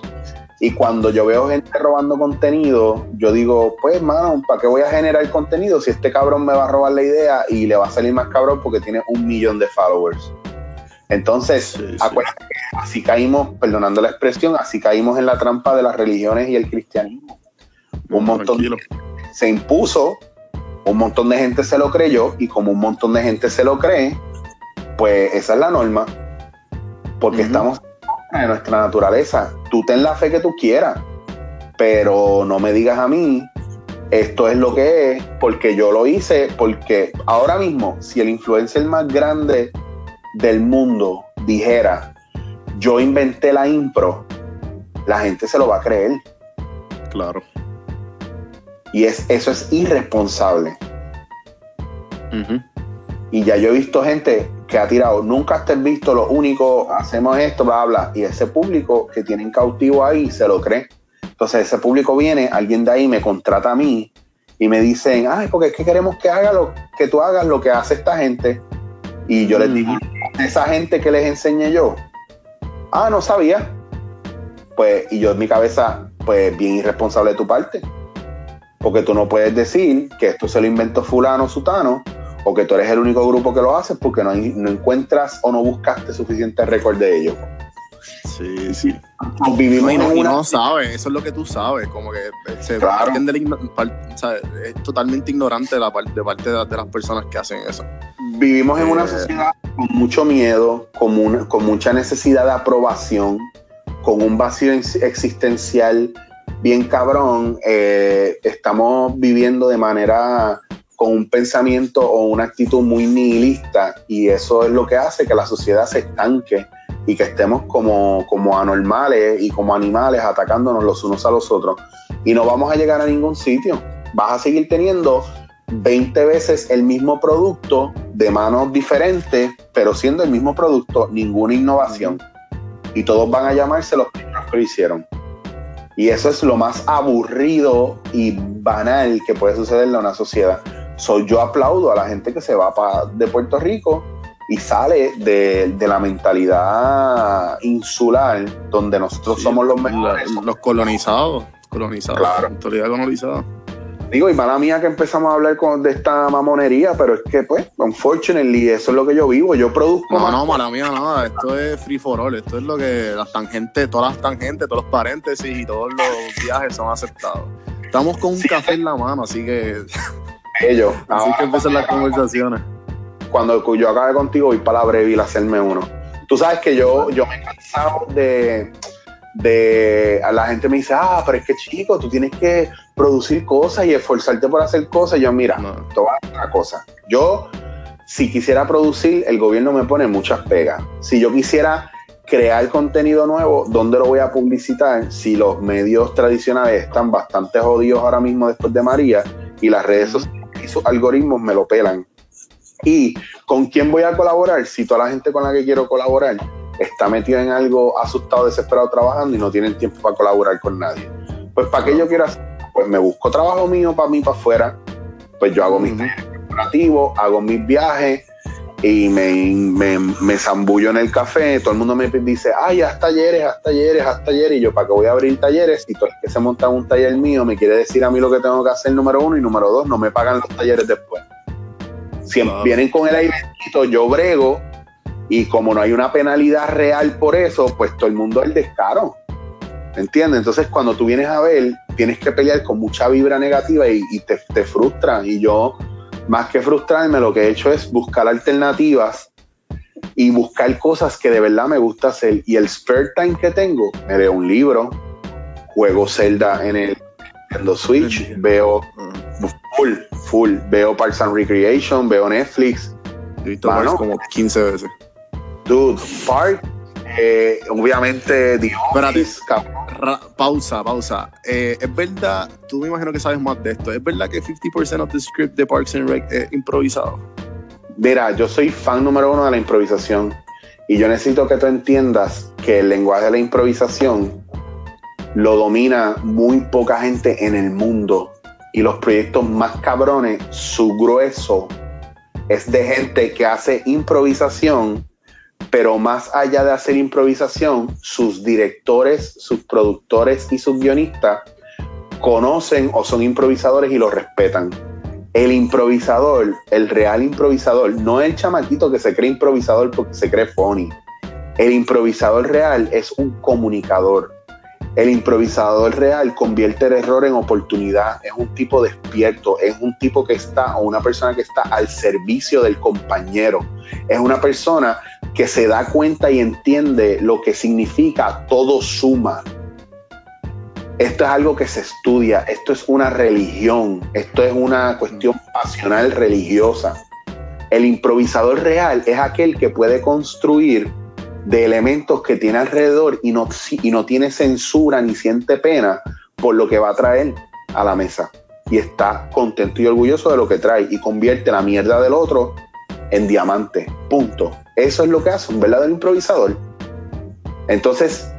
Y cuando yo veo gente robando contenido, yo digo, pues, mano, ¿para qué voy a generar contenido si este cabrón me va a robar la idea y le va a salir más cabrón porque tiene un millón de followers? Entonces, Sí, sí. acuérdate que así caímos, perdonando la expresión, así caímos en la trampa de las religiones y el cristianismo. Un montón Tranquilo. se impuso, un montón de gente se lo creyó y como un montón de gente se lo cree, pues esa es la norma, porque estamos en nuestra naturaleza. Tú ten la fe que tú quieras, pero no me digas a mí, esto es lo que es, porque yo lo hice, porque ahora mismo, si el influencer más grande del mundo dijera, yo inventé la impro, la gente se lo va a creer. Claro. Y es, eso es irresponsable. Y ya yo he visto gente que ha tirado, nunca has visto lo único, hacemos esto, bla, bla. Y ese público que tienen cautivo ahí se lo cree. Entonces ese público viene, alguien de ahí me contrata a mí y me dicen, ay, porque es que queremos que, haga lo, que tú hagas lo que hace esta gente. Y yo les digo, esa gente que les enseñé yo, ah, no sabía. Pues, y yo en mi cabeza, pues bien irresponsable de tu parte. Porque tú no puedes decir que esto se lo inventó fulano, sutano, o que tú eres el único grupo que lo hace porque no, no encuentras o no buscaste suficiente récord de ello. Sí, sí. Vivimos No, y no, en y una... no sabes, eso es lo que tú sabes, como que eh, se Claro. la o sea, es totalmente ignorante de, la par- de parte de, la- de las personas que hacen eso. Vivimos en una Eh. sociedad con mucho miedo, con, una- con mucha necesidad de aprobación, con un vacío ex- existencial bien cabrón. Eh, estamos viviendo de manera con un pensamiento o una actitud muy nihilista y eso es lo que hace que la sociedad se estanque y que estemos como, como anormales y como animales atacándonos los unos a los otros y no vamos a llegar a ningún sitio. Vas a seguir teniendo 20 veces el mismo producto de manos diferentes, pero siendo el mismo producto, ninguna innovación. Y todos van a llamarse los primeros que lo hicieron. Y eso es lo más aburrido y banal que puede suceder en una sociedad. So, yo aplaudo a la gente que se va pa- de Puerto Rico y sale de, de la mentalidad insular donde nosotros Sí, somos los la- mejores. los colonizados. Colonizados. Claro. Mentalidad colonizada. Digo, y mala mía que empezamos a hablar con, de esta mamonería, pero es que, pues, unfortunately, eso es lo que yo vivo. Yo produzco No, más. no, mala mía, nada. Esto es free for all. Esto es lo que las tangentes, todas las tangentes, todos los paréntesis y todos los viajes son aceptados. Estamos con un Sí. café en la mano, así que ellos. así Ahora, que empiezan las conversaciones. cuando yo acabe contigo, voy para la Breville a hacerme uno. Tú sabes que yo, yo me he cansado de, de. La gente me dice, ah, pero es que chico, tú tienes que producir cosas y esforzarte por hacer cosas. Y yo, mira, No. te voy a decir una cosa. Yo, si quisiera producir, el gobierno me pone muchas pegas. Si yo quisiera crear contenido nuevo, ¿dónde lo voy a publicitar? Si los medios tradicionales están bastante jodidos ahora mismo después de María y las redes sociales y sus algoritmos me lo pelan. ¿Y con quién voy a colaborar? Si toda la gente con la que quiero colaborar está metida en algo asustado, desesperado trabajando y no tienen tiempo para colaborar con nadie. Pues ¿para qué yo quiero hacer? Pues me busco trabajo mío para mí, para afuera. Pues yo hago mis corporativos, hago mis viajes y me, me, me zambullo en el café. Todo el mundo me dice, ay, haz talleres, haz talleres, haz talleres. Y yo, ¿para qué voy a abrir talleres? Si todo el que se monta un taller mío me quiere decir a mí lo que tengo que hacer, número uno, y número dos, no me pagan los talleres después. Si vienen con el airecito, yo brego, y como no hay una penalidad real por eso, pues todo el mundo es el descaro. ¿Entiendes? Entonces, cuando tú vienes a ver, tienes que pelear con mucha vibra negativa y, y te, te frustra. Y yo, más que frustrarme, lo que he hecho es buscar alternativas y buscar cosas que de verdad me gusta hacer. Y el spare time que tengo, me leo un libro, juego Zelda en el Nintendo Switch, veo full, full, veo Parks and Recreation, veo Netflix. He visto Mano. Parks como 15 veces. Dude, Park, eh, obviamente Espérate. Ra- pausa, pausa. Eh, es verdad, tú me imagino que sabes más de esto. Es verdad que 50% of the script de Parks and Rec es improvisado. Mira, yo soy fan número uno de la improvisación y yo necesito que tú entiendas que el lenguaje de la improvisación lo domina muy poca gente en el mundo y los proyectos más cabrones, su grueso es de gente que hace improvisación, pero más allá de hacer improvisación, sus directores, sus productores y sus guionistas conocen o son improvisadores y los respetan el improvisador, el real improvisador, no el chamaquito que se cree improvisador porque se cree funny. El improvisador real es un comunicador. El improvisador real convierte el error en oportunidad. Es un tipo despierto, es un tipo que está o una persona que está al servicio del compañero. Es una persona que se da cuenta y entiende lo que significa todo suma. Esto es algo que se estudia, esto es una religión, esto es una cuestión pasional religiosa. El improvisador real es aquel que puede construir de elementos que tiene alrededor y no, y no tiene censura ni siente pena por lo que va a traer a la mesa. Y está contento y orgulloso de lo que trae y convierte la mierda del otro en diamante. Punto. Eso es lo que hace un verdadero improvisador. Entonces,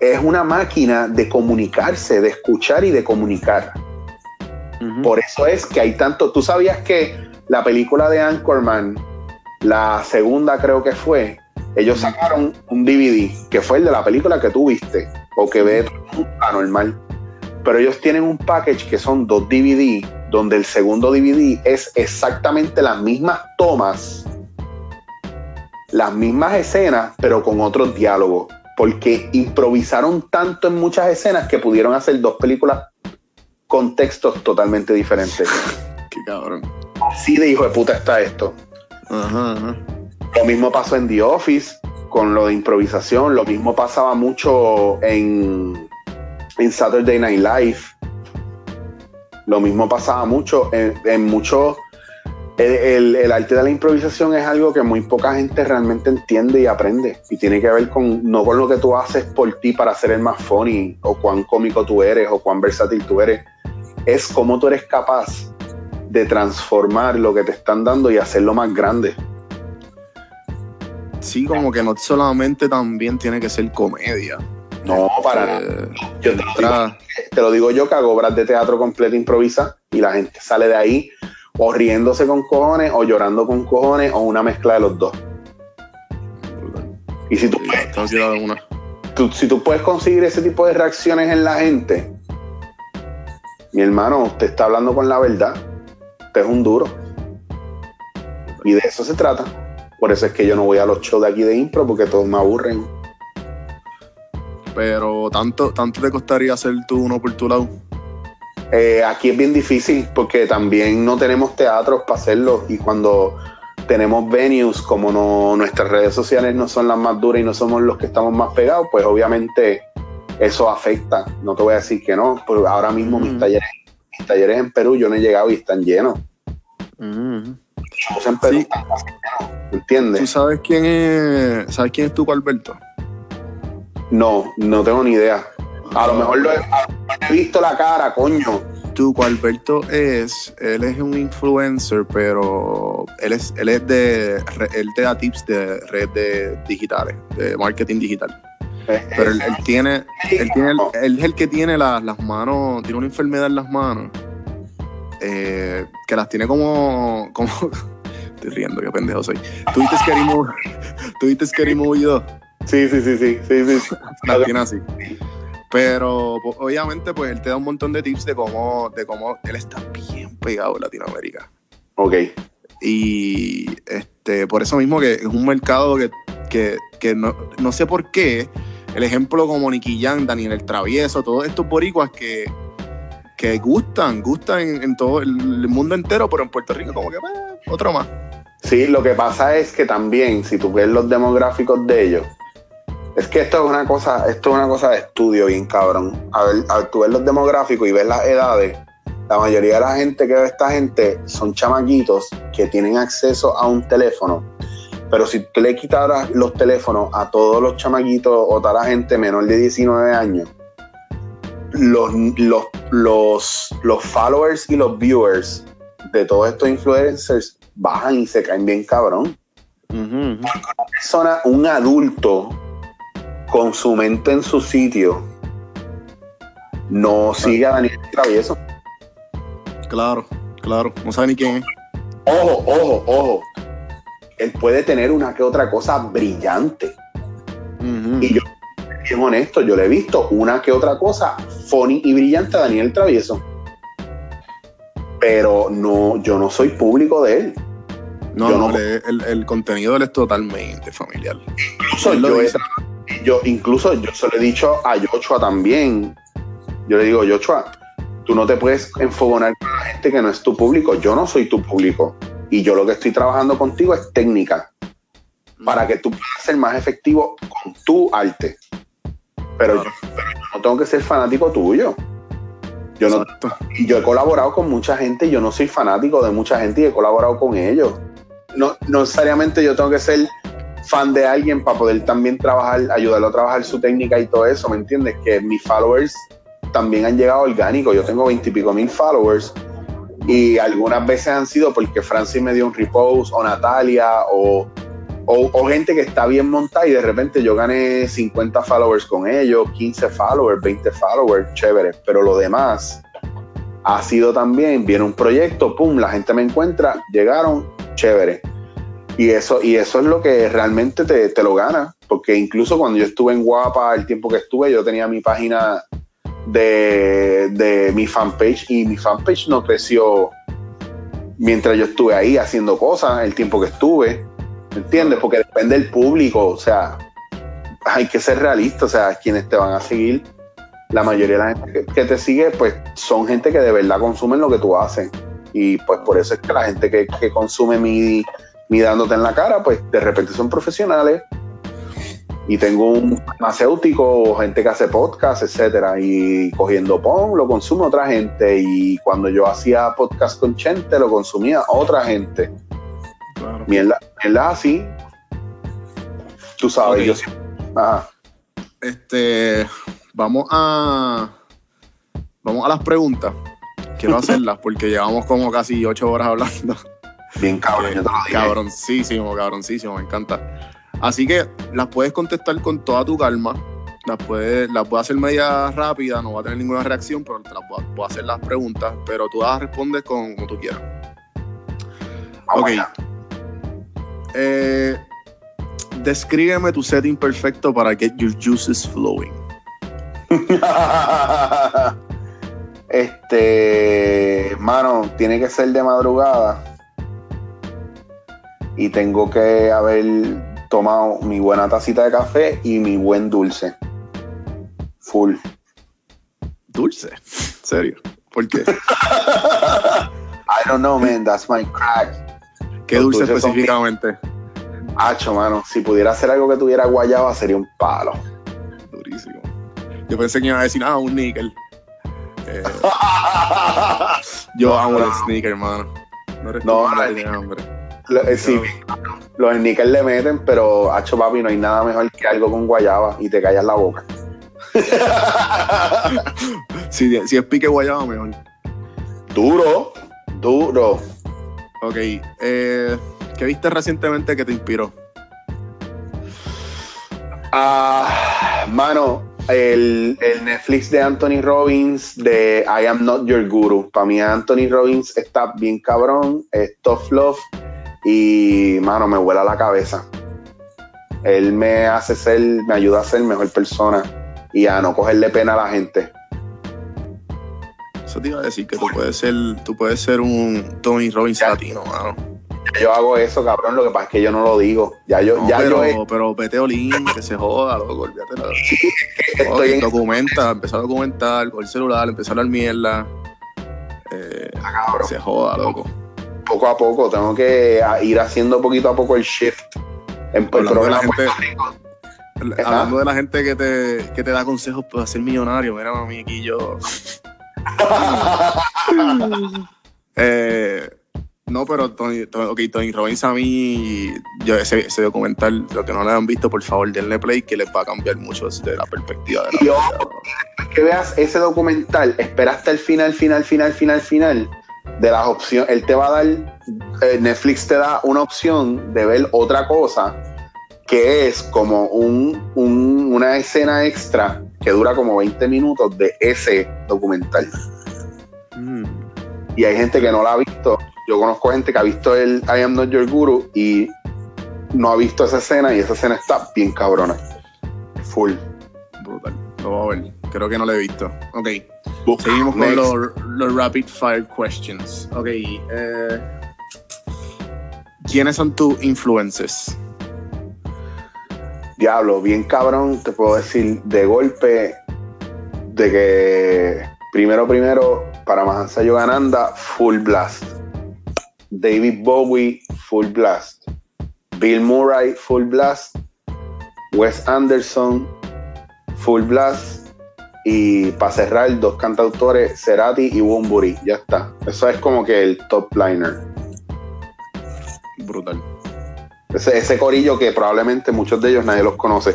es una máquina de comunicarse, de escuchar y de comunicar. Por eso es que hay tanto. Tú sabías que la película de Anchorman, la segunda creo que fue, ellos sacaron un DVD que fue el de la película que tú viste o que ve anormal. Pero ellos tienen un package que son dos DVD, donde el segundo DVD es exactamente las mismas tomas, las mismas escenas, pero con otros diálogos. Porque improvisaron tanto en muchas escenas que pudieron hacer dos películas con textos totalmente diferentes. Qué cabrón. Así de hijo de puta está esto. Ajá, ajá. Lo mismo pasó en The Office con lo de improvisación. Lo mismo pasaba mucho en, en Saturday Night Live. Lo mismo pasaba mucho en, en muchos. El, arte de la improvisación es algo que muy poca gente realmente entiende y aprende. Y tiene que ver con no con lo que tú haces por ti para ser el más funny, o cuán cómico tú eres, o cuán versátil tú eres. Es cómo tú eres capaz de transformar lo que te están dando y hacerlo más grande. Sí, como que no solamente también tiene que ser comedia. No, para nada. Eh, Yo te lo, digo, te lo digo yo que hago obras de teatro completo improvisa y la gente sale de ahí o riéndose con cojones o llorando con cojones o una mezcla de los dos. Y si tú, puedes- tú- si tú puedes conseguir ese tipo de reacciones en la gente, mi hermano, usted está hablando con la verdad. Usted es un duro. Y de eso se trata. Por eso es que yo no voy a los shows de aquí de impro porque todos me aburren. Pero tanto, tanto te costaría hacer tú uno por tu lado. Eh, aquí es bien difícil porque también no tenemos teatros para hacerlo y cuando tenemos venues, como no, nuestras redes sociales no son las más duras y no somos los que estamos más pegados, pues obviamente eso afecta. No te voy a decir que no, pero ahora mismo mis, Ujú. talleres, mis talleres en Perú yo no he llegado y están llenos. Shows en Perú Sí. están casi llenos, ¿entiendes? ¿Tú sabes quién es? ¿Sabes quién es Tuco Alberto? No, no tengo ni idea. A lo mejor lo he, lo visto la cara, coño. Tuco Alberto es, él es un influencer, pero él es, él es de, él te da tips de redes digitales, de marketing digital. Pero él, él tiene, él tiene, el- él es el que tiene las, las manos, tiene una enfermedad en las manos, eh, que las tiene como, como, estoy riendo, qué pendejo soy. ¿Tuviste Scary Movie, ¿tuviste Scary Movie 2? Sí, sí, sí, sí, sí, sí. Las tiene así. Pero po- obviamente pues él te da un montón de tips de cómo, de cómo él está bien pegado en Latinoamérica. Ok. Y este, por eso mismo que es un mercado que, que, que no, no sé por qué, el ejemplo como Nicky Jam, Daniel el Travieso, todos estos boricuas que, que gustan, gustan en, en todo el, el mundo entero, pero en Puerto Rico como que eh, otro más. Sí, lo que pasa es que también, si tú ves los demográficos de ellos, es que esto es una cosa, esto es una cosa de estudio bien cabrón. A ver, a ver, tú ves los demográficos y ves las edades, la mayoría de la gente que ve esta gente son chamaquitos que tienen acceso a un teléfono. Pero si tú le quitaras los teléfonos a todos los chamaquitos o toda la gente menor de 19 años, los, los, los, los followers y los viewers de todos estos influencers bajan y se caen bien cabrón. Persona, un adulto con su mente en su sitio no sigue a Daniel Travieso. Claro, claro, no sabe ni quién es. Ojo, ojo, ojo. Él puede tener una que otra cosa brillante. Y yo, bien honesto, yo le he visto una que otra cosa funny y brillante a Daniel Travieso. Pero no, yo no soy público de él. No, Yo no, no- le- el, el contenido de él es totalmente familiar. Incluso yo, he- dice. Yo, incluso yo se lo he dicho a Joshua también. Yo le digo, Joshua, tú no te puedes enfogonar con la gente que no es tu público. Yo no soy tu público. Y yo lo que estoy trabajando contigo es técnica para que tú puedas ser más efectivo con tu arte. Pero, Claro. yo, pero yo no tengo que ser fanático tuyo. Yo no, y yo he colaborado con mucha gente yo no soy fanático de mucha gente y he colaborado con ellos. No, no necesariamente yo tengo que ser fan de alguien para poder también trabajar, ayudarlo a trabajar su técnica y todo eso, ¿me entiendes? Que mis followers también han llegado orgánicos. Yo tengo veintipico mil followers y algunas veces han sido porque Francis me dio un repost o Natalia o, o, o gente que está bien montada y de repente yo gané 50 followers con ellos, 15 followers, 20 followers, chévere. Pero lo demás ha sido también, viene un proyecto, pum, la gente me encuentra, llegaron, chévere. Y eso, y eso es lo que realmente te, te lo gana, porque incluso cuando yo estuve en Guapa, el tiempo que estuve, yo tenía mi página de, de mi fanpage y mi fanpage no creció mientras yo estuve ahí haciendo cosas, el tiempo que estuve, ¿me entiendes? Porque depende del público, o sea, hay que ser realista, o sea, quienes te van a seguir, la mayoría de la gente que, que te sigue, pues son gente que de verdad consumen lo que tú haces. Y pues por eso es que la gente que, que consume mi, mi dándote en la cara, pues de repente son profesionales. Y tengo un farmacéutico, gente que hace podcast, etcétera. Y cogiendo PON lo consume otra gente. Y cuando yo hacía podcast con Chente, lo consumía otra gente. Claro. Mierda, mierda así. Tú sabes, yo siempre. Ajá. Este, vamos a vamos a las preguntas. Quiero hacerlas porque llevamos como casi ocho horas hablando. Bien cabrón, yo te lo dije. Cabroncísimo, cabroncísimo, me encanta. Así que las puedes contestar con toda tu calma. las puedes, las puedo hacer media rápida, no va a tener ninguna reacción, pero te las puedo, puedo hacer las preguntas, pero tú las respondes con, como tú quieras. Vamos Ok. allá. Eh, descríbeme tu setting perfecto para get your juices flowing. este, mano, tiene que ser de madrugada. Y tengo que haber tomado mi buena tacita de café y mi buen dulce. Full. Dulce. ¿Serio? ¿Por qué? I don't know, man. That's my crack. ¿Qué Los dulce específicamente? Hacho, mano. Si pudiera hacer algo que tuviera guayaba, sería un palo. Durísimo. Yo pensé que iba a decir, ah, un níquel. Eh, yo amo el sneaker, hermano. No eres No, tú. Lo- eh, sí, los sneakers le meten, pero hacho papi, no hay nada mejor que algo con guayaba y te callas la boca. Si, si es pique guayaba, mejor. Duro, duro. Ok. Eh, ¿Qué viste recientemente que te inspiró? Ah, mano, el, el Netflix de Anthony Robbins de I Am Not Your Guru. Para mí Anthony Robbins está bien cabrón, es tough love y, mano, me vuela la cabeza. Él me hace ser, me ayuda a ser mejor persona y a no cogerle pena a la gente. Eso te iba a decir que tú puedes ser, tú puedes ser un Tony Robbins Ya. latino, mano. Yo hago eso, cabrón, lo que pasa es que yo no lo digo. Ya yo, No, ya pero, yo he- pero vete Olin, que se joda, loco, olvídate la- estoy en documenta, empezar a documentar, con el celular, empezar a hablar mierda. Eh, cabrón. se joda, loco. Poco a poco, tengo que ir haciendo poquito a poco el shift. En el Hablando de la programa Puerto Rico. Hablando de la gente que te, que te da consejos para ser millonario, mira, mami, aquí yo. Eh, no, pero Tony, Tony, ok, Tony Robbins a mí, yo ese, ese documental, lo que no le han visto, por favor, denle play, que les va a cambiar mucho desde la perspectiva de la Y vida. que veas ese documental, espera hasta el final, final, final, final, final de las opciones. Él te va a dar, eh, Netflix te da una opción de ver otra cosa que es como un, un- una escena extra que dura como 20 minutos de ese documental. Mm, Y hay gente que no la ha visto. Yo conozco gente que ha visto el I Am Not Your Guru y no ha visto esa escena y esa escena está bien cabrona. Full. brutal. Lo voy a ver. Creo que no lo he visto. Ok. Seguimos con los rapid fire questions. Ok. eh, ¿Quiénes son tus influencers? Diablo, bien cabrón, te puedo decir de golpe de que primero, primero, para Mahansa Yogananda, Full Blast. David Bowie, Full Blast. Bill Murray, Full Blast. Wes Anderson, Full Blast. Y para cerrar, dos cantautores, Cerati y Bumburi. Ya está. Eso es como que el top liner. Brutal. Ese, ese corillo que probablemente muchos de ellos nadie los conoce.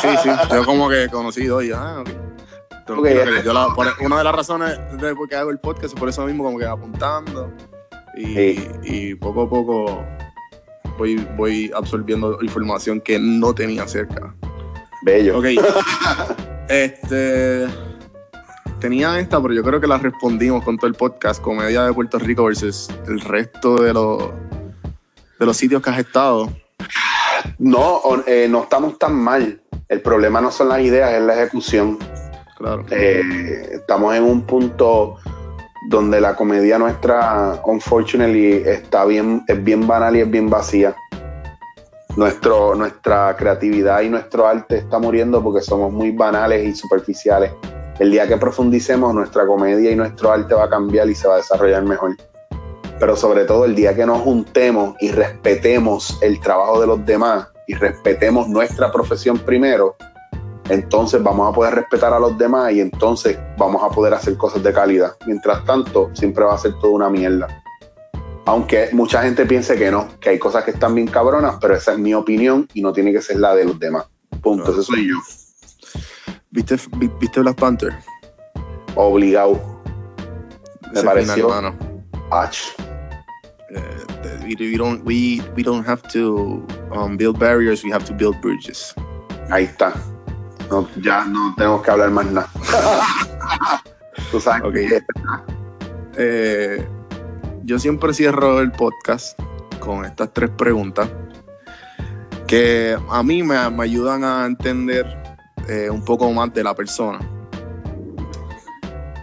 Sí, sí. Yo como que conocí dos y. Yo la- una de las razones de por qué hago el podcast es por eso mismo, como que apuntando. Y, Sí. y poco a poco voy, voy absorbiendo información que no tenía cerca. Bello. Ok. este. Tenía esta, pero yo creo que la respondimos con todo el podcast. Comedia de Puerto Rico versus el resto de los, de los sitios que has estado. No, eh, no estamos tan mal. El problema no son las ideas, es la ejecución. Claro. Eh, estamos en un punto donde la comedia nuestra, unfortunately, está bien, es bien banal y es bien vacía. Nuestro, nuestra creatividad y nuestro arte está muriendo porque somos muy banales y superficiales. El día que profundicemos, nuestra comedia y nuestro arte va a cambiar y se va a desarrollar mejor. Pero sobre todo el día que nos juntemos y respetemos el trabajo de los demás y respetemos nuestra profesión primero, entonces vamos a poder respetar a los demás y entonces vamos a poder hacer cosas de calidad. Mientras tanto, siempre va a ser toda una mierda. Aunque mucha gente piense que no, que hay cosas que están bien cabronas, pero esa es mi opinión y no tiene que ser la de los demás. Punto, Claro. ese soy yo. ¿Viste, vi- ¿Viste Black Panther? Obligado. Me Ese pareció- final. Ach. Eh, we, we don't, we, we don't have to um, build barriers, we have to build bridges. Ahí está. No, ya no tenemos que hablar más nada. Tú sabes Ok. que- Eh, yo siempre cierro el podcast con estas tres preguntas que a mí me, me ayudan a entender eh, un poco más de la persona.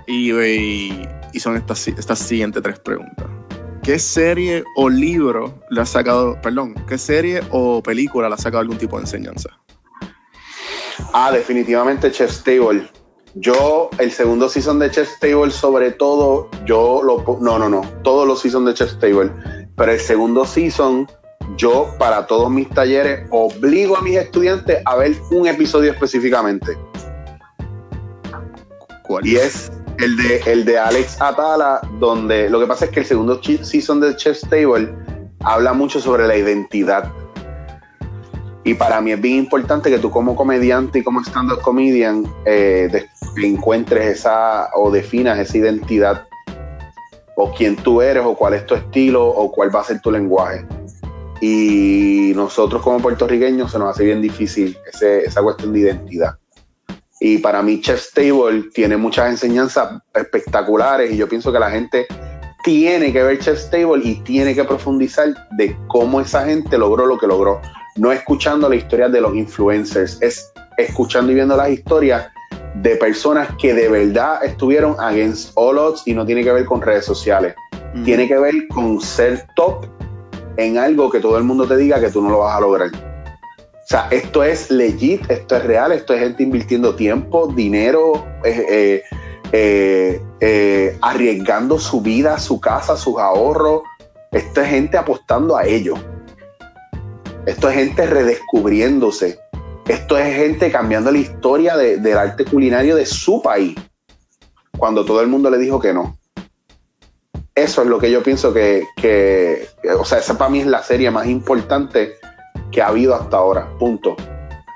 Y, y- y son estas, estas siguientes tres preguntas. ¿Qué serie o libro le ha sacado, perdón, qué serie o película le ha sacado algún tipo de enseñanza? Ah, definitivamente Chef's. Yo, el segundo season de Chef's Table, sobre todo, yo lo. No, no, no. Todos los seasons de Chef's Table. Pero el segundo season, yo, para todos mis talleres, obligo a mis estudiantes a ver un episodio específicamente. ¿Cuál? Y es el de, el de Alex Atala, donde lo que pasa es que el segundo season de Chef's Table habla mucho sobre la identidad. Y para mí es bien importante que tú como comediante y como stand-up comedian eh, encuentres esa o definas esa identidad o quién tú eres o cuál es tu estilo o cuál va a ser tu lenguaje. Y nosotros como puertorriqueños se nos hace bien difícil esa cuestión de identidad. Y para mí Chef's Table tiene muchas enseñanzas espectaculares y yo pienso que la gente tiene que ver Chef's Table y tiene que profundizar de cómo esa gente logró lo que logró. No escuchando la historia de los influencers, es escuchando y viendo las historias de personas que de verdad estuvieron against all odds y no tiene que ver con redes sociales. Tiene que ver con ser top en algo que todo el mundo te diga que tú no lo vas a lograr. O sea, esto es legit, esto es real, esto es gente invirtiendo tiempo, dinero, eh, eh, eh, arriesgando su vida, su casa, sus ahorros. Esto es gente apostando a ello. Esto es gente redescubriéndose. Esto es gente cambiando la historia de- del arte culinario de su país. Cuando todo el mundo le dijo que no. Eso es lo que yo pienso que, que- o sea, esa para mí es la serie más importante que ha habido hasta ahora. Punto.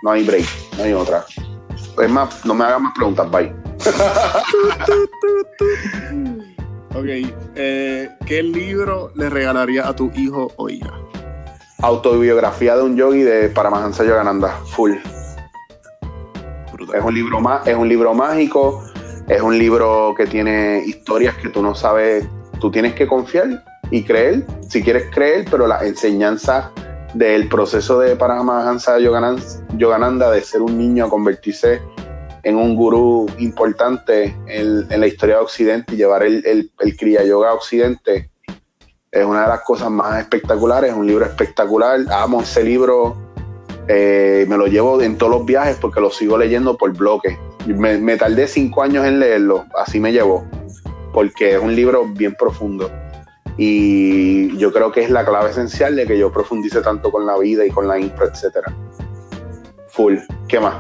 No hay break, no hay otra. Es más, no me hagas más preguntas, bye. Ok, eh, ¿qué libro le regalaría a tu hijo o hija? Autobiografía de un yogi de Paramahansa Yogananda, full. Brutal. Es un libro más, es un libro mágico, es un libro que tiene historias que tú no sabes, tú tienes que confiar y creer, si quieres creer, pero la enseñanza del proceso de Paramahansa Yoganan- Yogananda de ser un niño a convertirse en un gurú importante en, en la historia de Occidente y llevar el, el, el Kriya Yoga a Occidente es una de las cosas más espectaculares, es un libro espectacular, amo ese libro, eh, me lo llevo en todos los viajes porque lo sigo leyendo por bloques. Me, me tardé cinco años en leerlo, así me llevó, porque es un libro bien profundo. Y yo creo que es la clave esencial de que yo profundice tanto con la vida y con la impro, etcétera. Full. ¿Qué más?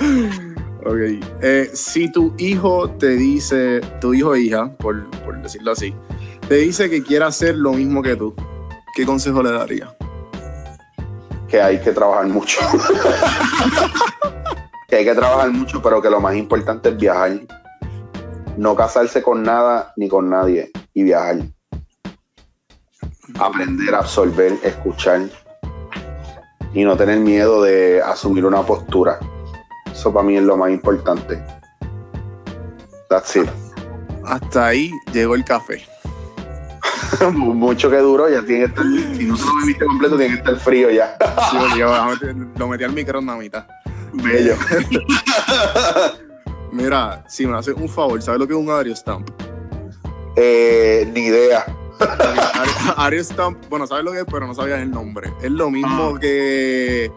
Ok. Eh, si tu hijo te dice, tu hijo o hija, por, por decirlo así, te dice que quiere hacer lo mismo que tú, ¿qué consejo le daría? Que hay que trabajar mucho. que hay que trabajar mucho, pero que lo más importante es viajar. No casarse con nada ni con nadie y viajar. Aprender a absorber, escuchar y no tener miedo de asumir una postura. Eso para mí es lo más importante. That's it. Hasta ahí llegó el café. Mucho que duró, ya tiene que estar. Si no te lo bebiste completo, tiene que estar frío ya. Sí, porque lo metí al microondas a mitad. Bello. Mira, si me haces un favor, ¿sabes lo que es un Ario Stamp? Eh, ni idea. Ario- Stamp, bueno, sabes lo que es, pero no sabías el nombre. Es lo mismo que.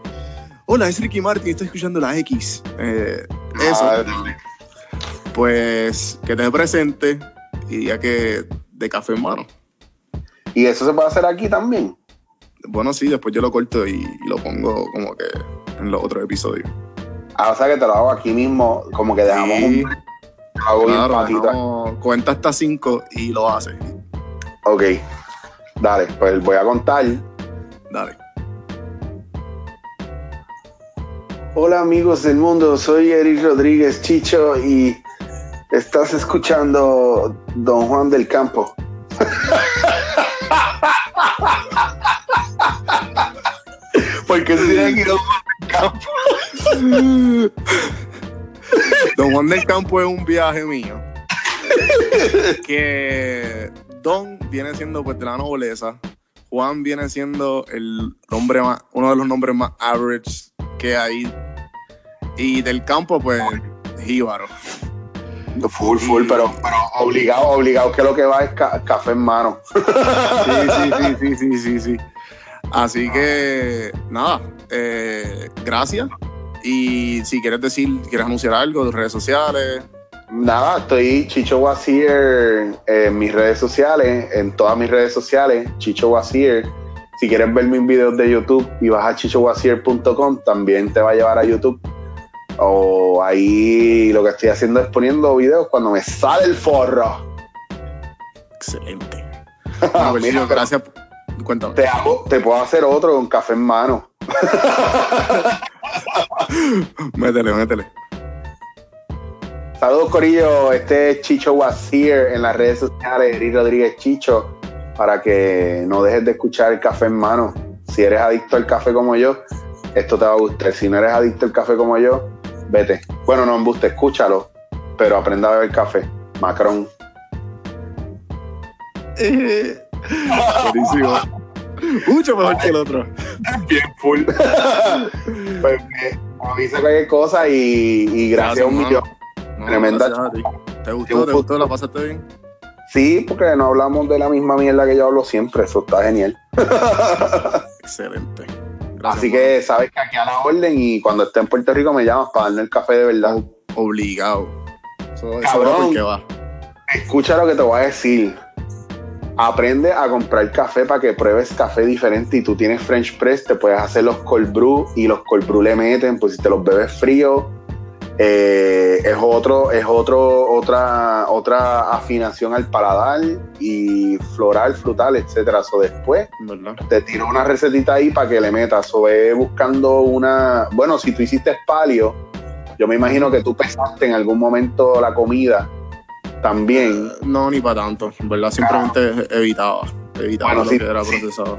Hola, es Ricky Martin, estoy escuchando la X. Eh, eso. Pues que te presente y diga que de café en mano. y eso se puede hacer aquí también. Bueno, sí, después yo lo corto y, y lo pongo como que en los otros episodios. Ah, o sea que te lo hago aquí mismo, como que dejamos Sí, un. Hago claro, no, cuenta hasta cinco y lo hace. Ok. Dale, pues voy a contar. Dale. Hola amigos del mundo, soy Eric Rodríguez Chicho y estás escuchando Don Juan del Campo. Porque tiene que ir Don Juan del Campo. Don Juan del Campo es un viaje mío. Que Don viene siendo pues de la nobleza. Juan viene siendo el nombre más, uno de los nombres más average que hay. Y del campo, pues, Jíbaro. Full, full, pero, pero obligado, obligado que lo que va es ca- café en mano. Sí, sí, sí, sí, sí, sí, sí. Así que, nada, eh, gracias. Y si quieres decir, quieres anunciar algo, tus redes sociales. Nada, estoy Chicho Wazir en mis redes sociales, en todas mis redes sociales, Chicho Wazir. Si quieres ver mis videos de YouTube y vas a chichowazir.com, también te va a llevar a YouTube. O ahí lo que estoy haciendo es poniendo videos cuando me sale el forro. Excelente. Bueno, pues, Mira, Chicho, gracias. Cuéntame. Te, hago, te puedo hacer otro con café en mano. Métele, métele. Saludos, Corillo. Este es Chicho Wazir en las redes sociales, Eri Rodríguez Chicho, para que no dejes de escuchar el café en mano. Si eres adicto al café como yo, esto te va a gustar. Si no eres adicto al café como yo, vete. Bueno, no embuste, escúchalo, pero aprenda a beber café. Macron. Buenísimo. Mucho mejor que el otro. Bien full. pues me avisa cualquier cosa y, y gracias, a un millón. No, Tremenda gracias a ti. ¿Te gustó? ¿Te gustó? ¿La pasaste bien? Sí, porque no hablamos de la misma mierda que yo hablo siempre. Eso está genial. Excelente. Gracias, Así que sabes que aquí a la orden y cuando esté en Puerto Rico me llamas para darme el café de verdad. Obligado. Eso, Cabrón. va. Escucha lo que te voy a decir. Aprende a comprar café para que pruebes café diferente y tú tienes French Press, te puedes hacer los cold brew y los cold brew le meten, pues si te los bebes fríos, eh, es otro, es otro, otra, otra afinación al paladar y floral, frutal, etcétera. So después ¿Verdad? te tiro una recetita ahí para que le metas. O ve buscando una. Bueno, si tú hiciste palio, yo me imagino que tú pesaste en algún momento la comida también. No, ni para tanto. Verdad, simplemente evitaba. Evitaba Bueno, lo sí, que era procesado.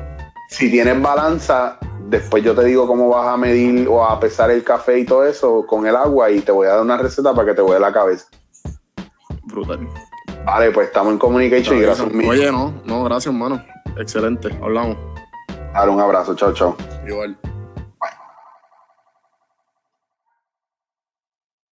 Si tienes balanza, después yo te digo cómo vas a medir o a pesar el café y todo eso con el agua y te voy a dar una receta para que te vuele la cabeza. Brutal. Vale, pues estamos en communication y gracias. Oye, no, no, gracias, hermano. Excelente. Hablamos. Dale un abrazo, chao, chao. Igual.